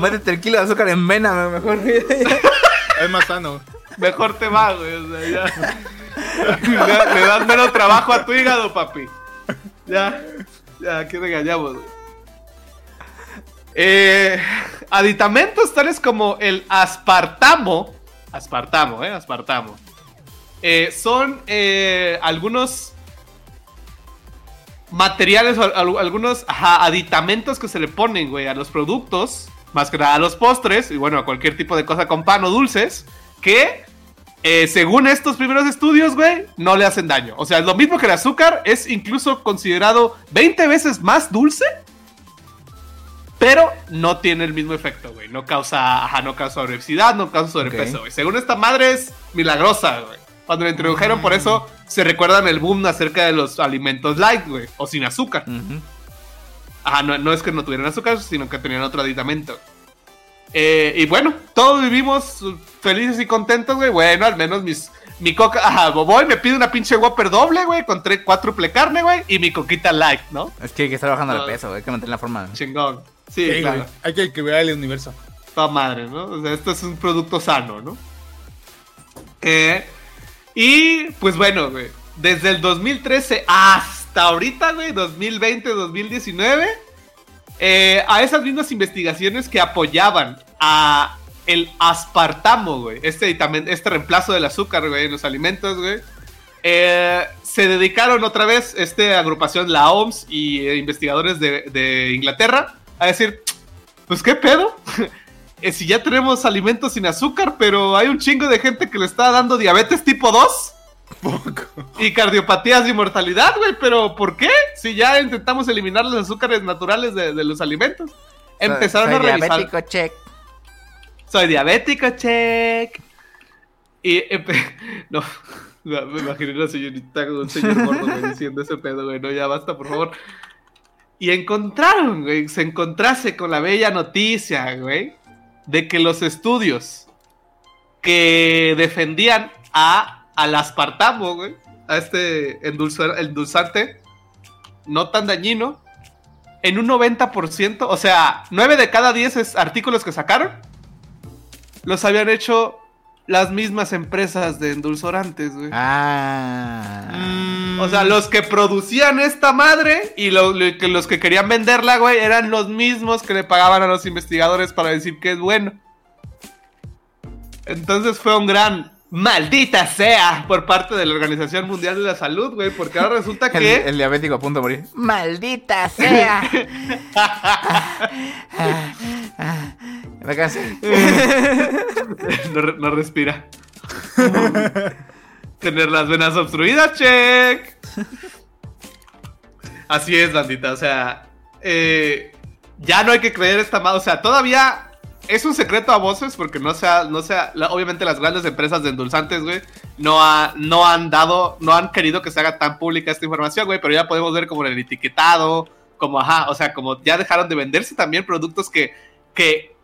métete el kilo de azúcar en vena, mejor. es más sano. Mejor te va, güey. O sea, ya. le das menos trabajo a tu hígado, papi. Ya. Ya, aquí regañamos, güey. Eh, aditamentos tales como el aspartamo. Aspartamo, eh, aspartamo. eh, son eh, algunos materiales, algunos aditamentos que se le ponen, güey, a los productos, más que nada a los postres, y bueno, a cualquier tipo de cosa con pan o dulces, que eh, según estos primeros estudios, güey, no le hacen daño. O sea, lo mismo que el azúcar, es incluso considerado 20 veces más dulce, pero no tiene el mismo efecto, güey. No causa, ajá, no causa obesidad, no causa sobrepeso, güey. Según esta madre es milagrosa, güey. Cuando la introdujeron, por eso se recuerdan el boom acerca de los alimentos light, güey, o sin azúcar. Ajá, no, no es que no tuvieran azúcar, sino que tenían otro aditamento. Eh, y bueno, todos vivimos felices y contentos, güey. Bueno, al menos mis, mi coca. Ajá, voy, me pide una pinche Whopper doble, güey, con tres, cuádruple carne, güey, y mi coquita light, ¿no? Es que hay que estar bajando No. de peso, güey, hay que mantener la forma. Chingón. Sí, Sí, claro. Hay que equilibrar el universo. Toda madre, ¿no? O sea, esto es un producto sano, ¿no? Eh, y pues bueno, güey. Desde el 2013 hasta ahorita, güey, 2020, 2019, eh, a esas mismas investigaciones que apoyaban a el aspartamo, güey, este, este reemplazo del azúcar, güey, en los alimentos, güey, eh, se dedicaron otra vez, esta agrupación, la OMS y eh, investigadores de, de Inglaterra, a decir, pues qué pedo, Eh, si ya tenemos alimentos sin azúcar, pero hay un chingo de gente que le está dando diabetes tipo 2 y cardiopatías y mortalidad, güey, pero ¿por qué? Si ya intentamos eliminar los azúcares naturales de, de los alimentos. Empezaron Soy a revisar. diabético, check. Soy diabético, check. Y empe- no, me me imaginé una señorita con un señor gordo diciendo ese pedo, güey. No, ya basta, por favor. Y encontraron, güey, se encontrase con la bella noticia, güey, de que los estudios que defendían a, al aspartamo, güey, a este endulzante no tan dañino, en un 90%, o sea, 9 de cada 10 es- artículos que sacaron, los habían hecho las mismas empresas de endulzorantes, güey. Ah. O sea, los que producían esta madre y lo- lo que- los que querían venderla, güey, eran los mismos que le pagaban a los investigadores para decir que es bueno. Entonces fue un gran maldita sea por parte de la Organización Mundial de la Salud, güey, porque ahora resulta que... el diabético a punto de morir. ¡Maldita sea! Me cansé. no, no respira. Tener las venas obstruidas, check. Así es, bandita. O sea, eh, ya no hay que creer esta madre. O sea, todavía es un secreto a voces porque no sea, no sea, la- obviamente las grandes empresas de endulzantes, güey, no, ha- no han dado, no han querido que se haga tan pública esta información, güey, pero ya podemos ver como en el etiquetado, como, ajá, o sea, como ya dejaron de venderse también productos que, que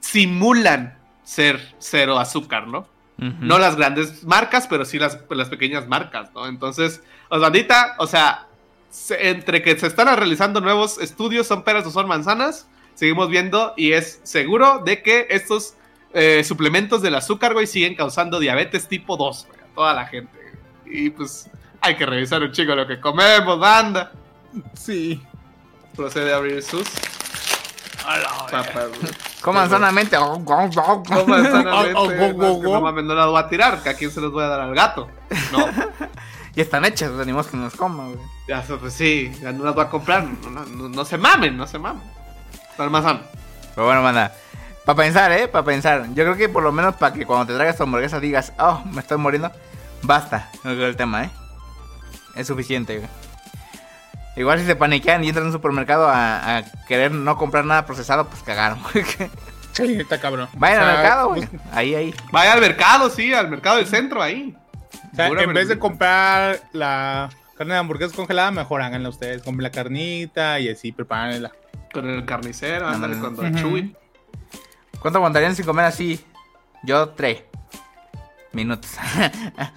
simulan ser cero azúcar, ¿no? No las grandes marcas, pero sí las, las pequeñas marcas, ¿no? Entonces, bandita, o sea, se- entre que se están realizando nuevos estudios, son peras o son manzanas, seguimos viendo y es seguro de que estos eh, suplementos del azúcar, güey, siguen causando diabetes tipo 2, güey, a toda la gente. Y pues hay que revisar un chico lo que comemos, banda. Sí. Procede a abrir sus Coman sanamente. Coman sanamente, no, mames, no las voy a tirar, que a quién se los voy a dar al gato. No, Y están hechas, los animales que nos coman, güey. ya, pues sí, ya no las voy a comprar. No, no- no- no se mamen, no se mamen. Están más sano. Pero bueno, manda. Para pensar, ¿eh? Para pensar. Yo creo que por lo menos para que cuando te traigas tu hamburguesa digas, oh, me estoy muriendo. Basta. No creo el tema, ¿eh? Es suficiente, güey. Igual si se paniquean y entran a un supermercado a, a querer no comprar nada procesado, pues cagaron. güey. Sí, está cabrón. Vayan O sea, al mercado, güey. pues, Ahí, ahí. Vaya al mercado, sí, al mercado del centro, ahí. O sea, Pura en vez de comprar la carne de hamburguesa congelada, mejor háganla ustedes. Compren la carnita y así prepárenla. Con el carnicero, ándale Ándale. con Don Ujú. Chuy. ¿Cuánto aguantarían sin comer así? Yo, tres minutos.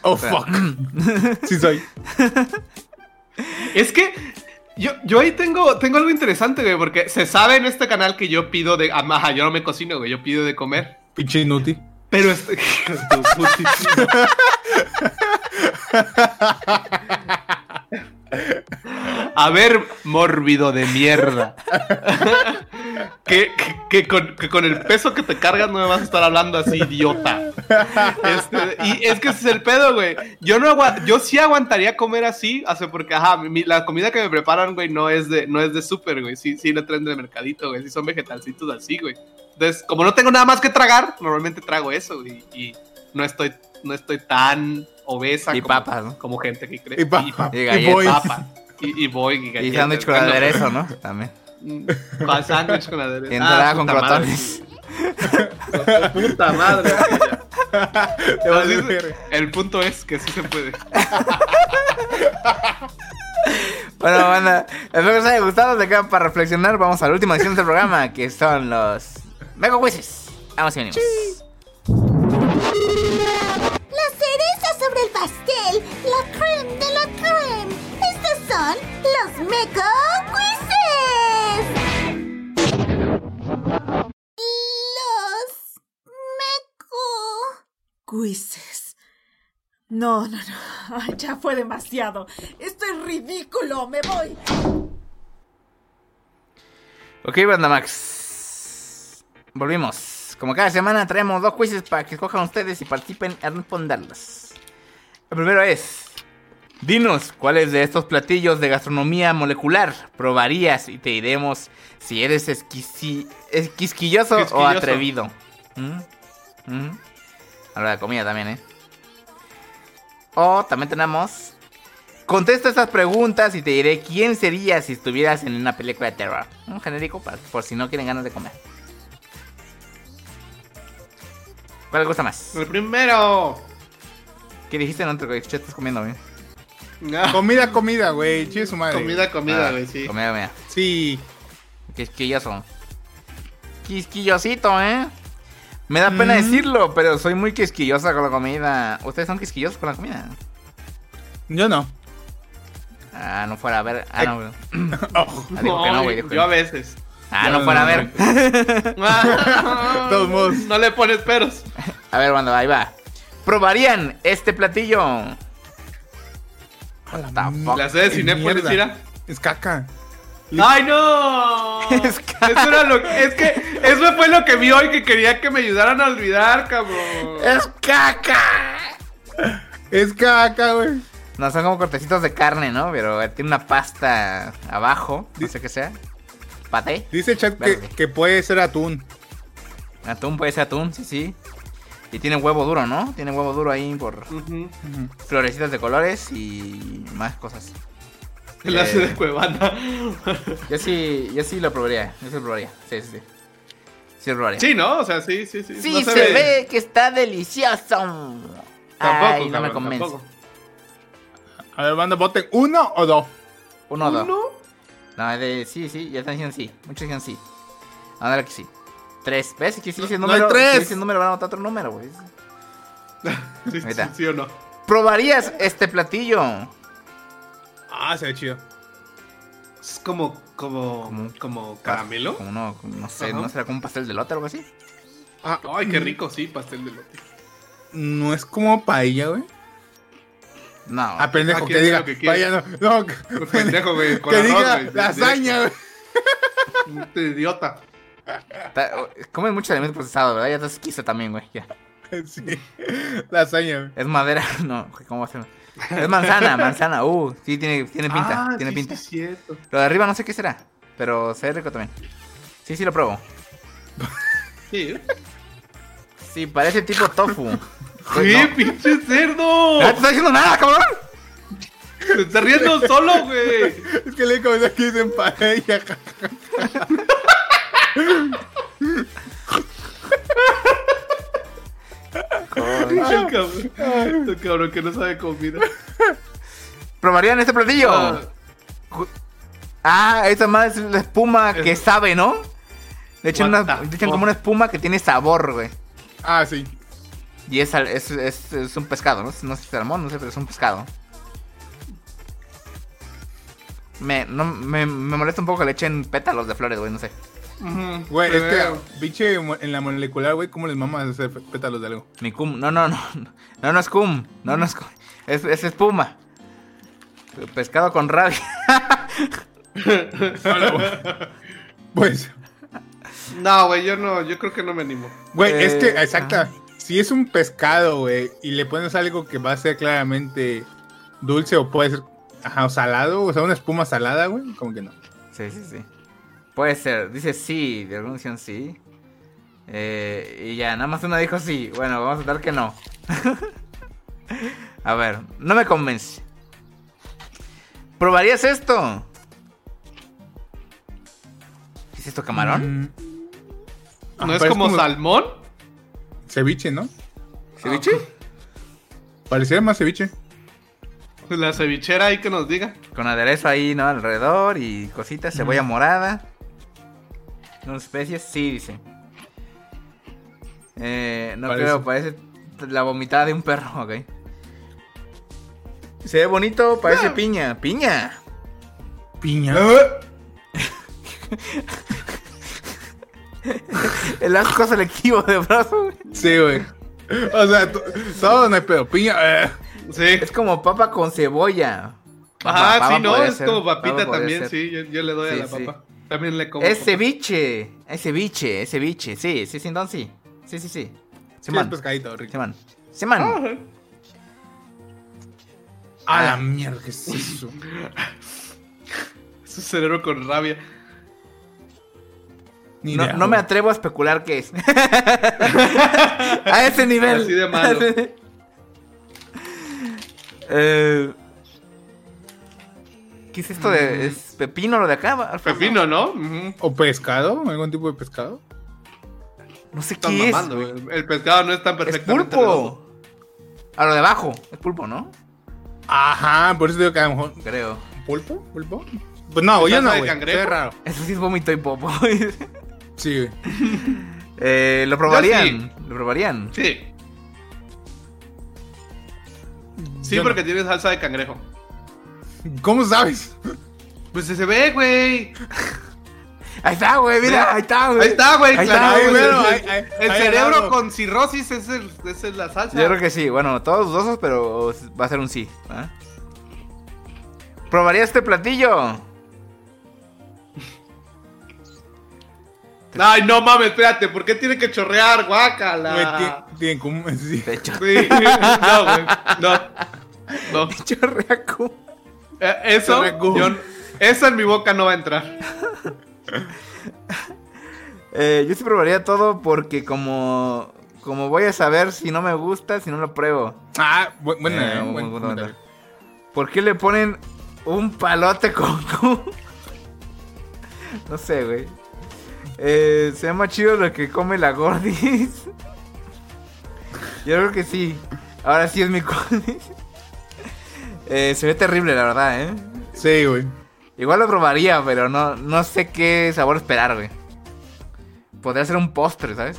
Oh, fuck. sí soy. Es que yo, yo ahí tengo, tengo algo interesante, güey, porque se sabe en este canal que yo pido de. Ajá, yo no me cocino, güey, yo pido de comer. Pinche inútil. Pero este. de. A ver, mórbido de mierda. que, que- que con, que con el peso que te cargas no me vas a estar hablando así, idiota. Este, y es que ese es el pedo, güey. Yo no yo sí aguantaría comer así, hace porque, ajá, mi- la comida que me preparan, güey, no es de, no es de súper, güey. Sí, sí la traen del mercadito, güey. Sí son vegetalcitos así, güey. Entonces, como no tengo nada más que tragar, normalmente trago eso, güey. Y no estoy, no estoy tan obesa Y como, papas, ¿no? como gente que cree. Y papa. Y Y, boys. Y, y voy y Y sándwich con Bueno, aderezo, ¿no? También. mm, Con sándwich con aderezo. Y Ah, con puta madre. crotones. Puta madre. Te vas a. El punto es que sí se puede. Bueno, banda, espero que os haya gustado. De acá para reflexionar, vamos a la última edición del programa, que son los Mega Quizzes. Vamos y venimos. La cereza sobre el pastel, la creme de la creme. Son los Meco Quizzes. Los Meco. Quizzes. No, no, no. Ya fue demasiado. Esto es ridículo. Me voy. Ok, banda Max. Volvimos. Como cada semana traemos dos quizzes para que escojan ustedes y participen en responderlos. El primero es... Dinos, ¿cuáles de estos platillos de gastronomía molecular probarías y te diremos si eres quisquilloso, o atrevido? ¿Mm? ¿Mm? Habla de comida también, ¿eh? O también tenemos... Contesta estas preguntas y te diré quién serías si estuvieras en una película de terror. Un genérico para, por si no quieren ganas de comer. ¿Cuál les gusta más? El primero. ¿Qué dijiste? No te escuché, estás comiendo bien. Ah, Comida, comida, güey. Chile su madre. comida, comida, Ah, güey, sí. Comida, comida. Sí. Quisquilloso. Quisquillosito, ¿eh? Me da pena Mm. decirlo, pero soy muy quisquillosa con la comida. ¿Ustedes son quisquillosos con la comida? Yo no. Ah, no fuera a ver. Ah, no. güey. Oh, Ah, dijo que no, güey. dijo que yo a veces. Ah, No, no fuera a ver. Todos modos. No le pones peros. A ver, banda, ahí va. ¿Probarían este platillo? What the fuck? La sede de mierda. mira. Es caca. ¡Ay, no! Es Eso era lo es que eso fue lo que vi hoy que quería que me ayudaran a olvidar, cabrón. ¡Es caca! Es caca, güey. No, son como cortecitos de carne, ¿no? Pero tiene una pasta abajo, no sé qué sea. Pate. Dice el chat que, que puede ser atún. Atún puede ser atún, sí, sí. Y tiene huevo duro, ¿no? Tiene huevo duro ahí por florecitas de colores y más cosas. La Eh, de Cuevana. Yo sí, yo sí lo probaría. Yo sí lo probaría. Sí, sí, sí. Sí lo probaría. Sí, ¿no? O sea, sí, sí, sí. Sí, No se, ve que está delicioso. Tampoco, Ay, no me convence. tampoco. A ver, banda, voten uno o dos. Uno o dos. ¿Uno? No, es de sí, sí, ya están diciendo sí. Muchos dicen sí. Ahora que sí. Tres. ¿Ves? Sí dice No- no número. hay tres. Si número, van a botar otro número, güey. Sí, o no. ¿Probarías este platillo? Ah, se ve chido. Es como, como, Como- como caramelo. Como no, no sé, Ajá. ¿no será como un pastel de lote o algo así? Ah, Ay, qué rico, sí, pastel de lote. no es como paella, güey. No. Ah, pendejo, Ah, que ¿quién diga. que? Paella no. No, Pendejo, güey, que diga lasaña, güey. Este idiota. Ta- Comes mucho alimento procesado, ¿verdad? Ya estás quisa también, güey. Ya. Sí. Lasaña. Es madera. No, ¿cómo va a ser? Es manzana, manzana. Uh, sí, tiene, tiene pinta. Ah, tiene sí, pinta. sí, cierto. Lo de arriba no sé qué será. Pero se ve rico también. Sí, sí lo pruebo. Sí, Sí, parece tipo tofu. ¿Qué, No. pinche cerdo? ¡No te está diciendo nada, cabrón! Se está riendo solo, güey. Es que le comenté que dicen paella. Cabrón. El cabrón que no sabe comida. ¿Probarían este platillo? Ah, Ah, esa más es la espuma que sabe, ¿no? Le echan, una- le echan como una espuma que tiene sabor, güey. Ah, sí. Y es, es, es un pescado, ¿no? No sé si es salmón, no sé, pero es un pescado. Me, no, me, me molesta un poco que le echen pétalos de flores, güey, no sé. Güey, es que, en la molecular, güey, ¿cómo les mamas hacer pétalos de algo? Mi cum, no, no, no, no, no es cum, no, no es cum, es, es espuma. Pescado con rabia. Pues, No, güey, yo no, yo creo que no me animo. güey, es que, Eh, exacta. Si es un pescado, güey, y le pones algo que va a ser claramente dulce o puede ser, ajá, o salado, o sea, una espuma salada, güey, como que no. Sí, sí, sí. Puede ser, dice sí, de alguna opción sí. Eh, y ya, nada más una dijo sí. Bueno, vamos a dar que no. a ver, no me convence. ¿Probarías esto? ¿Qué es esto, camarón? Mm, ¿No ah, es pero como, salmón? Ceviche, ¿no? ¿Ceviche? Pareciera más ceviche. La cevichera ahí que nos diga. Con aderezo ahí, ¿no? Alrededor y cositas, cebolla morada. Unas especies, sí, dice. Eh, no Parece. creo, parece la vomitada de un perro, ok. Se ve bonito, parece piña. ¡Piña! Piña. El asco selectivo de brazo, güey. Sí, güey. O sea, to- todo no hay pedo. Piña. eh. Sí. Es como papa con cebolla. Ajá, Papa sí, no, es ser, como papa papita también, ser. sí, yo, yo le doy Sí, a la sí. papa. También le como. Es ceviche, es ceviche, es ceviche. Sí, sí, sí, entonces sí. Sí, sí, sí. Sí, Sí, es man. pescadito, rico. Sí, man. Sí, man. Ah, A la mierda, ¿qué es eso? Su cerebro con rabia. Ni No, idea, no me atrevo a especular qué es. a ese nivel. Así de malo. Eh, ¿Qué es esto de es pepino lo de acá? Alfonso? Pepino, ¿no? ¿O pescado? ¿Algún tipo de pescado? No sé Están qué es. mamando, güey. El pescado no es tan Es perfectamente redondo. pulpo. A lo de abajo. Es pulpo, ¿no? Ajá, por eso digo que a lo mejor. Creo. ¿Pulpo? ¿Pulpo? Pues no, yo ¿Salsa no, de güey. cangrejo? Es raro. Eso sí es vómito y popo. Sí, güey. Eh, ¿Lo probarían? ¿Lo probarían? Sí. Sí, Yo no. porque tiene salsa de cangrejo. ¿Cómo sabes? Pues se ve, güey. Ahí está, güey, mira, ahí está, güey. Ahí está, güey. Ahí claro, está, güey, el- bueno, el, ahí- ahí- el ahí cerebro con cirrosis es, el, es el- la salsa. Yo creo que sí, bueno, todos dudosos, pero va a ser un sí. ¿Probaría este platillo? Ay, no mames, espérate. ¿Por qué tiene que chorrear, guácala? ti- tienen como. Sí. De hecho, Sí, no, güey. No. No. chorreaco. Eh, eso, yo, eso en mi boca no va a entrar. Eh, yo sí probaría todo porque como, como voy a saber si no me gusta, si no lo pruebo. Ah, bu- bueno, Eh, eh, buen. ¿Por qué le ponen un palote con? No sé, güey. Eh, se llama chido lo que come la gordis. Yo creo que sí. Ahora sí es mi gordis. Eh, se ve terrible, la verdad, ¿eh? Sí, güey. Igual lo probaría, pero no, no sé qué sabor esperar, güey. Podría ser un postre, ¿sabes?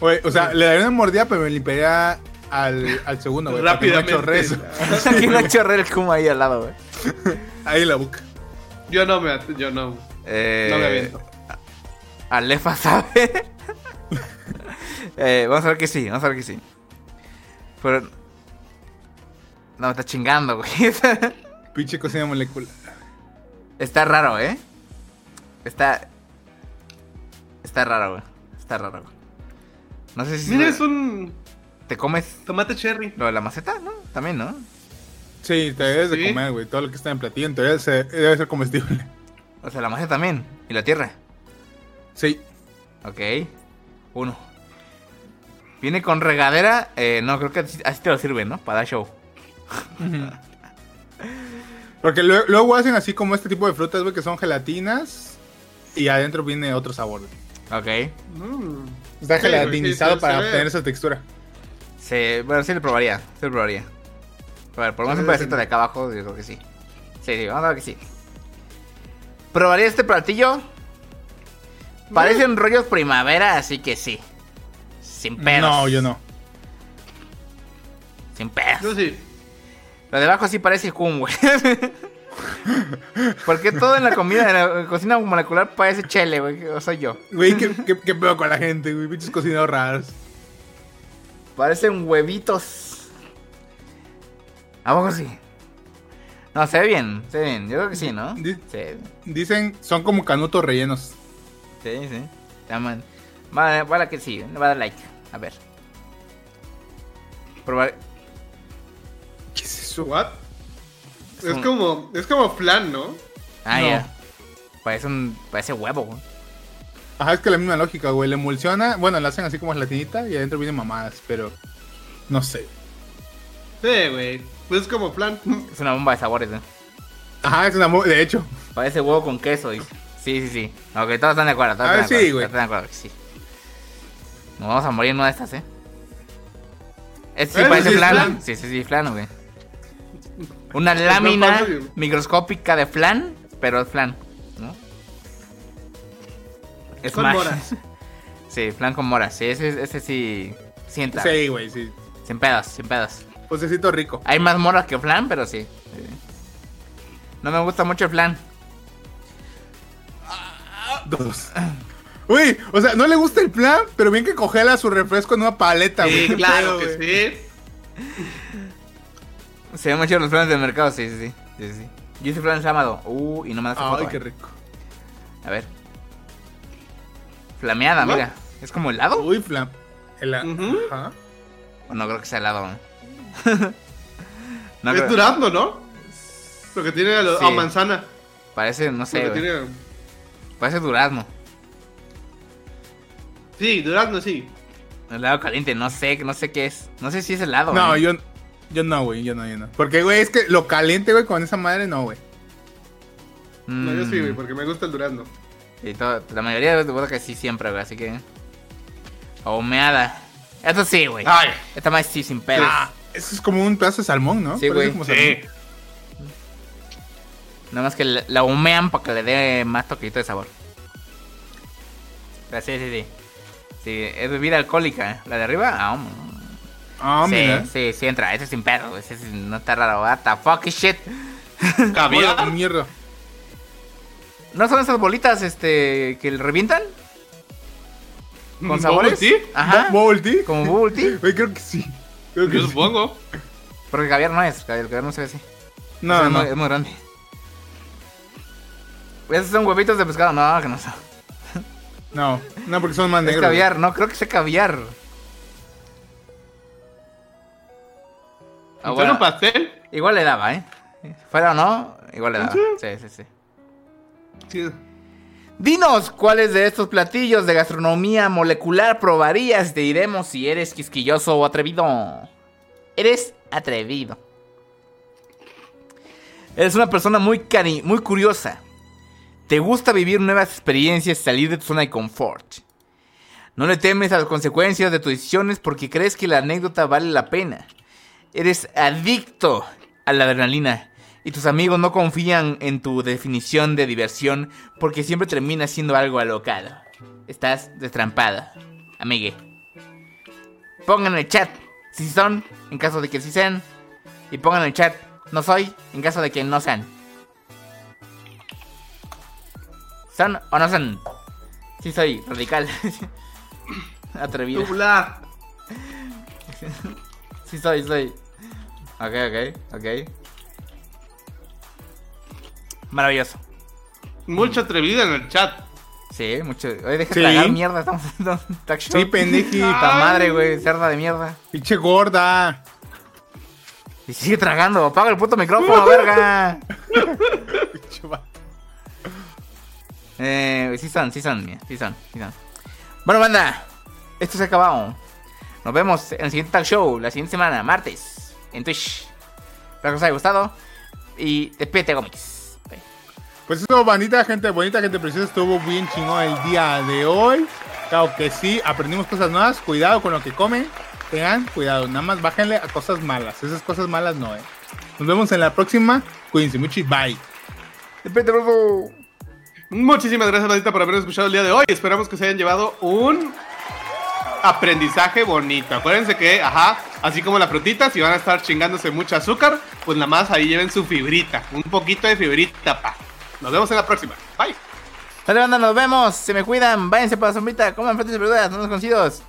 Güey, o sea, le daría una mordida, pero me limpiaría al, al segundo, güey. para que no Rápidamente. chorre el kuma ahí al lado, güey. Ahí en la boca. Yo no me. Yo no. Eh, No me aviento. Alefa sabe. Eh, vamos a ver que sí, vamos a ver que sí. Pero. No, me está chingando, güey. Pinche cocina molecular. Está raro, ¿eh? Está. Está raro, güey. Está raro, güey. No sé si Mira, es un te comes tomate cherry. lo de la maceta, ¿no? También, ¿no? Sí, te debes de comer, güey. Todo lo que está en platillo en teoría se- debe ser comestible. O sea, la maceta también. Y la tierra. Sí. Ok. Uno. Viene con regadera. Eh, no, creo que así, así te lo sirven, ¿no? Para dar show. Porque lue- luego hacen así como este tipo de frutas, güey, que son gelatinas. Y adentro viene otro sabor. güey. Ok. Mm. Está Sí, gelatinizado sí, para obtener esa textura. Sí, bueno, sí lo probaría. Sí lo probaría. A ver, por lo menos un pedacito de acá abajo, yo creo que sí. Sí, sí, vamos a ver que sí. ¿Probaría este platillo? Parecen rollos primavera, así que sí. Sin pedos. No, yo no. Sin pedos. Yo sí. Lo de abajo sí parece cum, güey. Porque todo en la comida, en la cocina molecular parece chele, güey. O soy yo. Güey, ¿qué, qué, qué pedo con la gente, güey? Pinches cocineros raros. Parecen huevitos. ¿A poco sí? No, se ve bien, se ve bien. Yo creo que sí, ¿no? Di- Sí, Dicen, son como canutos rellenos. sí, sí. Llaman. Vale, vale que sí, le va a dar like. A ver. Probar. ¿Qué es eso? What? Es Es un- como, es como flan, ¿no? Ah, No. ya. Parece un. Parece huevo, güey. Ajá, es que la misma lógica, güey. Le emulsiona, bueno, la hacen así como gelatinita y adentro vienen mamadas, pero no sé. Sí, güey. Pues es como flan. Es una bomba de sabores, ¿eh? Ajá, es una mu- de hecho. Parece huevo con queso, dice. Sí, sí, sí. Ok, todos están de acuerdo. Todos Ah, están de sí, acuerdo, güey. todos están de acuerdo que sí. Nos vamos a morir en una de estas, ¿eh? Este sí parece sí es flan. flan. Sí, sí, sí, flan, güey. Una lámina microscópica de flan, pero es flan, ¿no? Es Con más. moras. Sí, flan con moras. Sí, ese, ese sí. Sí entra. Sí, güey, sí. Sin pedos, sin pedos. Posecito rico. Hay más moras que flan, pero sí. Sí. No me gusta mucho el flan. Dos. Uy, o sea, no le gusta el plan, pero bien que congela su refresco en una paleta, güey. Sí, claro pedo, que sí. Se ven chidos los planes del mercado, sí, sí, sí. sí. Yo hice flan sábado. Uh, y no me das Ay, foto. qué eh. rico. A ver. Flameada, ¿No? mira. ¿Es como helado? Uy, flam. El- Ujú. Ajá. O no creo que sea helado. no es creo- durazno, ¿no? Lo que tiene a, lo- Sí. a manzana. Parece, no sé, Lo que tiene- Parece durazno. Sí, durazno, sí. Helado caliente, no sé, no sé qué es. No sé si es helado. No, ¿eh? yo, yo no, güey, yo no, yo no. Porque, güey, es que lo caliente, güey, con esa madre, no, güey. No, yo sí, Mm, güey, porque me gusta el durazno. sí, todo- la mayoría de los que sí siempre, güey, así que. Ahumeada. Esto sí, güey. Ay. Esta más sí, sin pedos. Ah, eso es como un pedazo de salmón, ¿no? Sí, güey. como Sí. Nada más que la, la humean para que le dé más toquito de sabor. Pero sí, sí, sí. Sí, es bebida alcohólica. ¿eh? La de arriba, ah, mm. Ah, sí, mira. sí, sí entra. Ese es sin pedo. Ese no está raro. What the fuck is shit. Hola, Caviar. mierda. ¿No son esas bolitas este que le revientan? ¿Con sabores? ¿Sí? Ajá. Bo- Bubble tea. Como bubble tea. Creo que sí. Creo que Yo sí. supongo. Porque el caviar no es. El caviar no se ve así. O No, es, no. Muy, es muy grande. Esos son huevitos de pescado. No, que no son. No, no, porque son más Es negros. caviar. No, creo que sea caviar. Ah, ¿Son bueno. un pastel? Igual le daba, ¿eh? Fuera o no, igual le daba. Sí, sí, sí. Sí. Dinos cuáles de estos platillos de gastronomía molecular probarías te diremos si eres quisquilloso o atrevido. Eres atrevido. Eres una persona muy, cari muy curiosa. Te gusta vivir nuevas experiencias y salir de tu zona de confort. No le temes a las consecuencias de tus decisiones porque crees que la anécdota vale la pena. Eres adicto a la adrenalina y tus amigos no confían en tu definición de diversión porque siempre terminas siendo algo alocado. Estás destrampada, amigue. Pongan en el chat si son, en caso de que sí sean. Y pongan en el chat no soy, en caso de que no sean. ¿Son o no son? Sí soy radical. Atrevida. Tubular. Sí soy, soy. Ok, ok, ok. Maravilloso. Mucho atrevido en el chat. Sí, mucho. Oye, deja de Sí. tragar mierda. Estamos haciendo un talk show. Sí, pendeji. Puta madre, güey. Cerda de mierda. Pinche gorda. Y sigue tragando. Apaga el puto micrófono, verga. Pinche. Eh, sí son, sí son, mira, sí son, sí son. Bueno, banda, esto se ha acabado. Nos vemos en el siguiente talk show, la siguiente semana, martes, en Twitch. Espero que os haya gustado. Y despídete, cómics. Pues eso, bandita, gente bonita, gente preciosa, estuvo bien chingón el día de hoy. Claro que sí, aprendimos cosas nuevas. Cuidado con lo que comen. Tengan cuidado, nada más bájenle a cosas malas. Esas cosas malas no, eh. Nos vemos en la próxima. Cuídense mucho y bye. Despídete. Muchísimas gracias, bandita, por haber escuchado el día de hoy. Esperamos que se hayan llevado un aprendizaje bonito. Acuérdense que, ajá, así como la frutita, si van a estar chingándose mucho azúcar, pues nada más ahí lleven su fibrita. Un poquito de fibrita, pa. Nos vemos en la próxima. Bye. Dale, banda, nos vemos. Se me cuidan. Váyanse para la sombrita. Coman frutas y verduras. No los conocidos.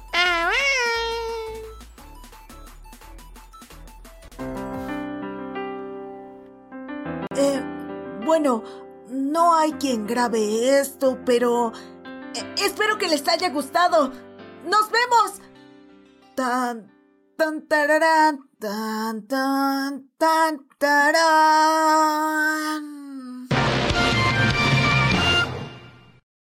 Eh, bueno, no hay quien grabe esto, pero eh, espero que les haya gustado. ¡Nos vemos! Tan, tan, tararán, tan, tan, tan, tarán.